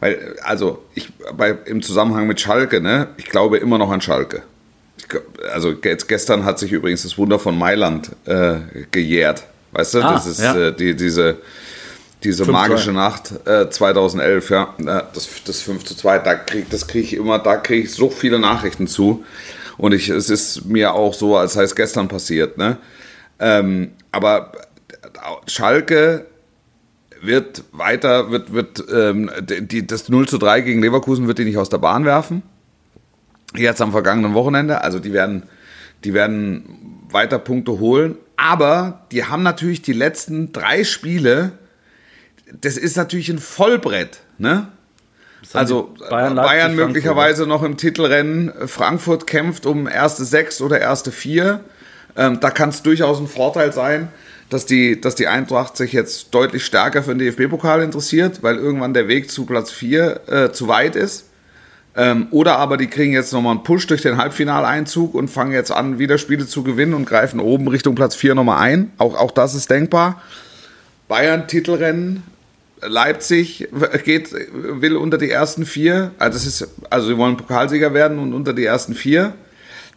Weil, also, ich, bei, im Zusammenhang mit Schalke, ne, ich glaube immer noch an Schalke. Ich, also, jetzt gestern hat sich übrigens das Wunder von Mailand äh, gejährt. Weißt du, Ah, das ist ja. äh, die, diese, diese 5-2. magische Nacht äh, 2011, ja, äh, das, das 5 zu 2, da krieg, das kriege ich immer, da kriege ich so viele Nachrichten zu. Und ich, es ist mir auch so, als sei es gestern passiert. Ne? Ähm, aber Schalke wird weiter, wird, wird ähm, die, das 0 zu 3 gegen Leverkusen wird die nicht aus der Bahn werfen. Jetzt am vergangenen Wochenende. Also die werden, die werden weiter Punkte holen. Aber die haben natürlich die letzten drei Spiele, das ist natürlich ein Vollbrett. Ne? Also Bayern, Bayern, Leipzig, möglicherweise noch im Titelrennen. Frankfurt kämpft um erste sechs oder erste vier. Ähm, da kann es durchaus ein Vorteil sein, dass die, dass die Eintracht sich jetzt deutlich stärker für den DFB-Pokal interessiert, weil irgendwann der Weg zu Platz vier äh, zu weit ist. Ähm, oder aber die kriegen jetzt nochmal einen Push durch den Halbfinaleinzug und fangen jetzt an, wieder Spiele zu gewinnen und greifen oben Richtung Platz 4 nochmal ein. Auch, auch das ist denkbar. Bayern Titelrennen, Leipzig geht, will unter die ersten vier. Also, das ist, also sie wollen Pokalsieger werden und unter die ersten vier.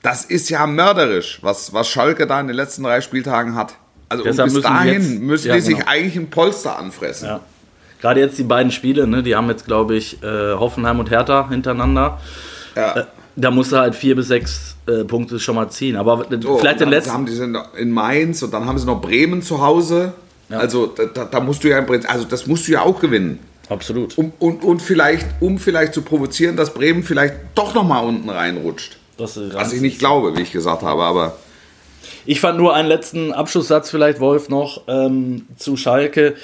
Das ist ja mörderisch, was, was Schalke da in den letzten drei Spieltagen hat. Also und Deshalb bis müssen dahin jetzt- müssen ja, die sich genau. eigentlich ein Polster anfressen. Ja. Gerade jetzt die beiden Spiele, ne, die haben jetzt, glaube ich, äh, Hoffenheim und Hertha hintereinander. Ja. Äh, da musst du halt vier bis sechs äh, Punkte schon mal ziehen. Aber So, vielleicht den letzten. haben die sind in Mainz und dann haben sie noch Bremen zu Hause. Ja. Also da, da, musst du ja im Prinzip, also das musst du ja auch gewinnen. Absolut. Um, und, und vielleicht, um vielleicht zu provozieren, dass Bremen vielleicht doch noch mal unten reinrutscht. Das ist Was ich nicht glaube, wie ich gesagt habe, aber Ich fand nur einen letzten Abschlusssatz vielleicht, Wolf, noch ähm, zu Schalke.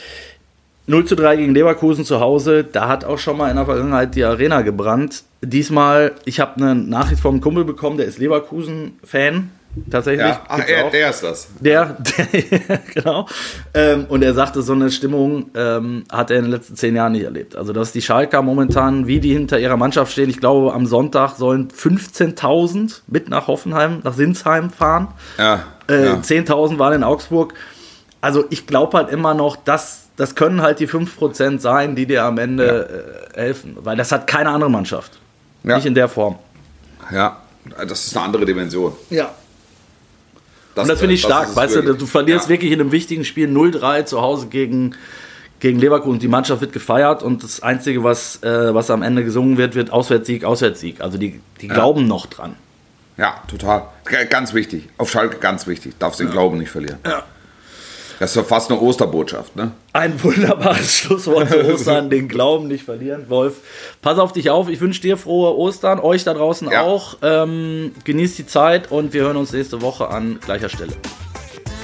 0 zu 3 gegen Leverkusen zu Hause, da hat auch schon mal in der Vergangenheit die Arena gebrannt. Diesmal, ich habe eine Nachricht vom Kumpel bekommen, der ist Leverkusen-Fan. Tatsächlich. ja, ach, er, der ist das. Der, der genau. Ähm, und er sagte, so eine Stimmung ähm, hat er in den letzten zehn Jahren nicht erlebt. Also, dass die Schalker momentan, wie die hinter ihrer Mannschaft stehen, ich glaube, am Sonntag sollen 15.000 mit nach Hoffenheim, nach Sinsheim fahren. Ja, Äh, ja. 10.000 waren in Augsburg. Also, ich glaube halt immer noch, dass das können halt die 5% sein, die dir am Ende äh, helfen. Weil das hat keine andere Mannschaft. Ja. Nicht in der Form. ja, das ist eine andere Dimension. Ja. Und das finde ich stark, ist es weißt du, wirklich. du verlierst ja. wirklich in einem wichtigen Spiel 0-3 zu Hause gegen, gegen Leverkusen. Die Mannschaft wird gefeiert und das Einzige, was, äh, was am Ende gesungen wird, wird Auswärtssieg, Auswärtssieg. Also die, die glauben noch dran. Ja, total. Ganz wichtig. Auf Schalke ganz wichtig. Darfst den Glauben nicht verlieren. Ja. Das ist doch fast eine Osterbotschaft, ne? Ein wunderbares Schlusswort zu Ostern, den Glauben nicht verlieren. Wolf, pass auf dich auf. Ich wünsche dir frohe Ostern, euch da draußen Ja. auch. Ähm, genießt die Zeit und wir hören uns nächste Woche an gleicher Stelle.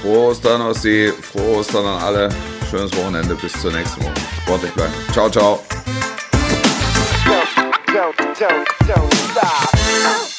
Frohe Ostern aus die, frohe Ostern an alle. Schönes Wochenende. Bis zur nächsten Woche. Sportlich bleiben. Ciao, ciao. don't, don't, don't stop.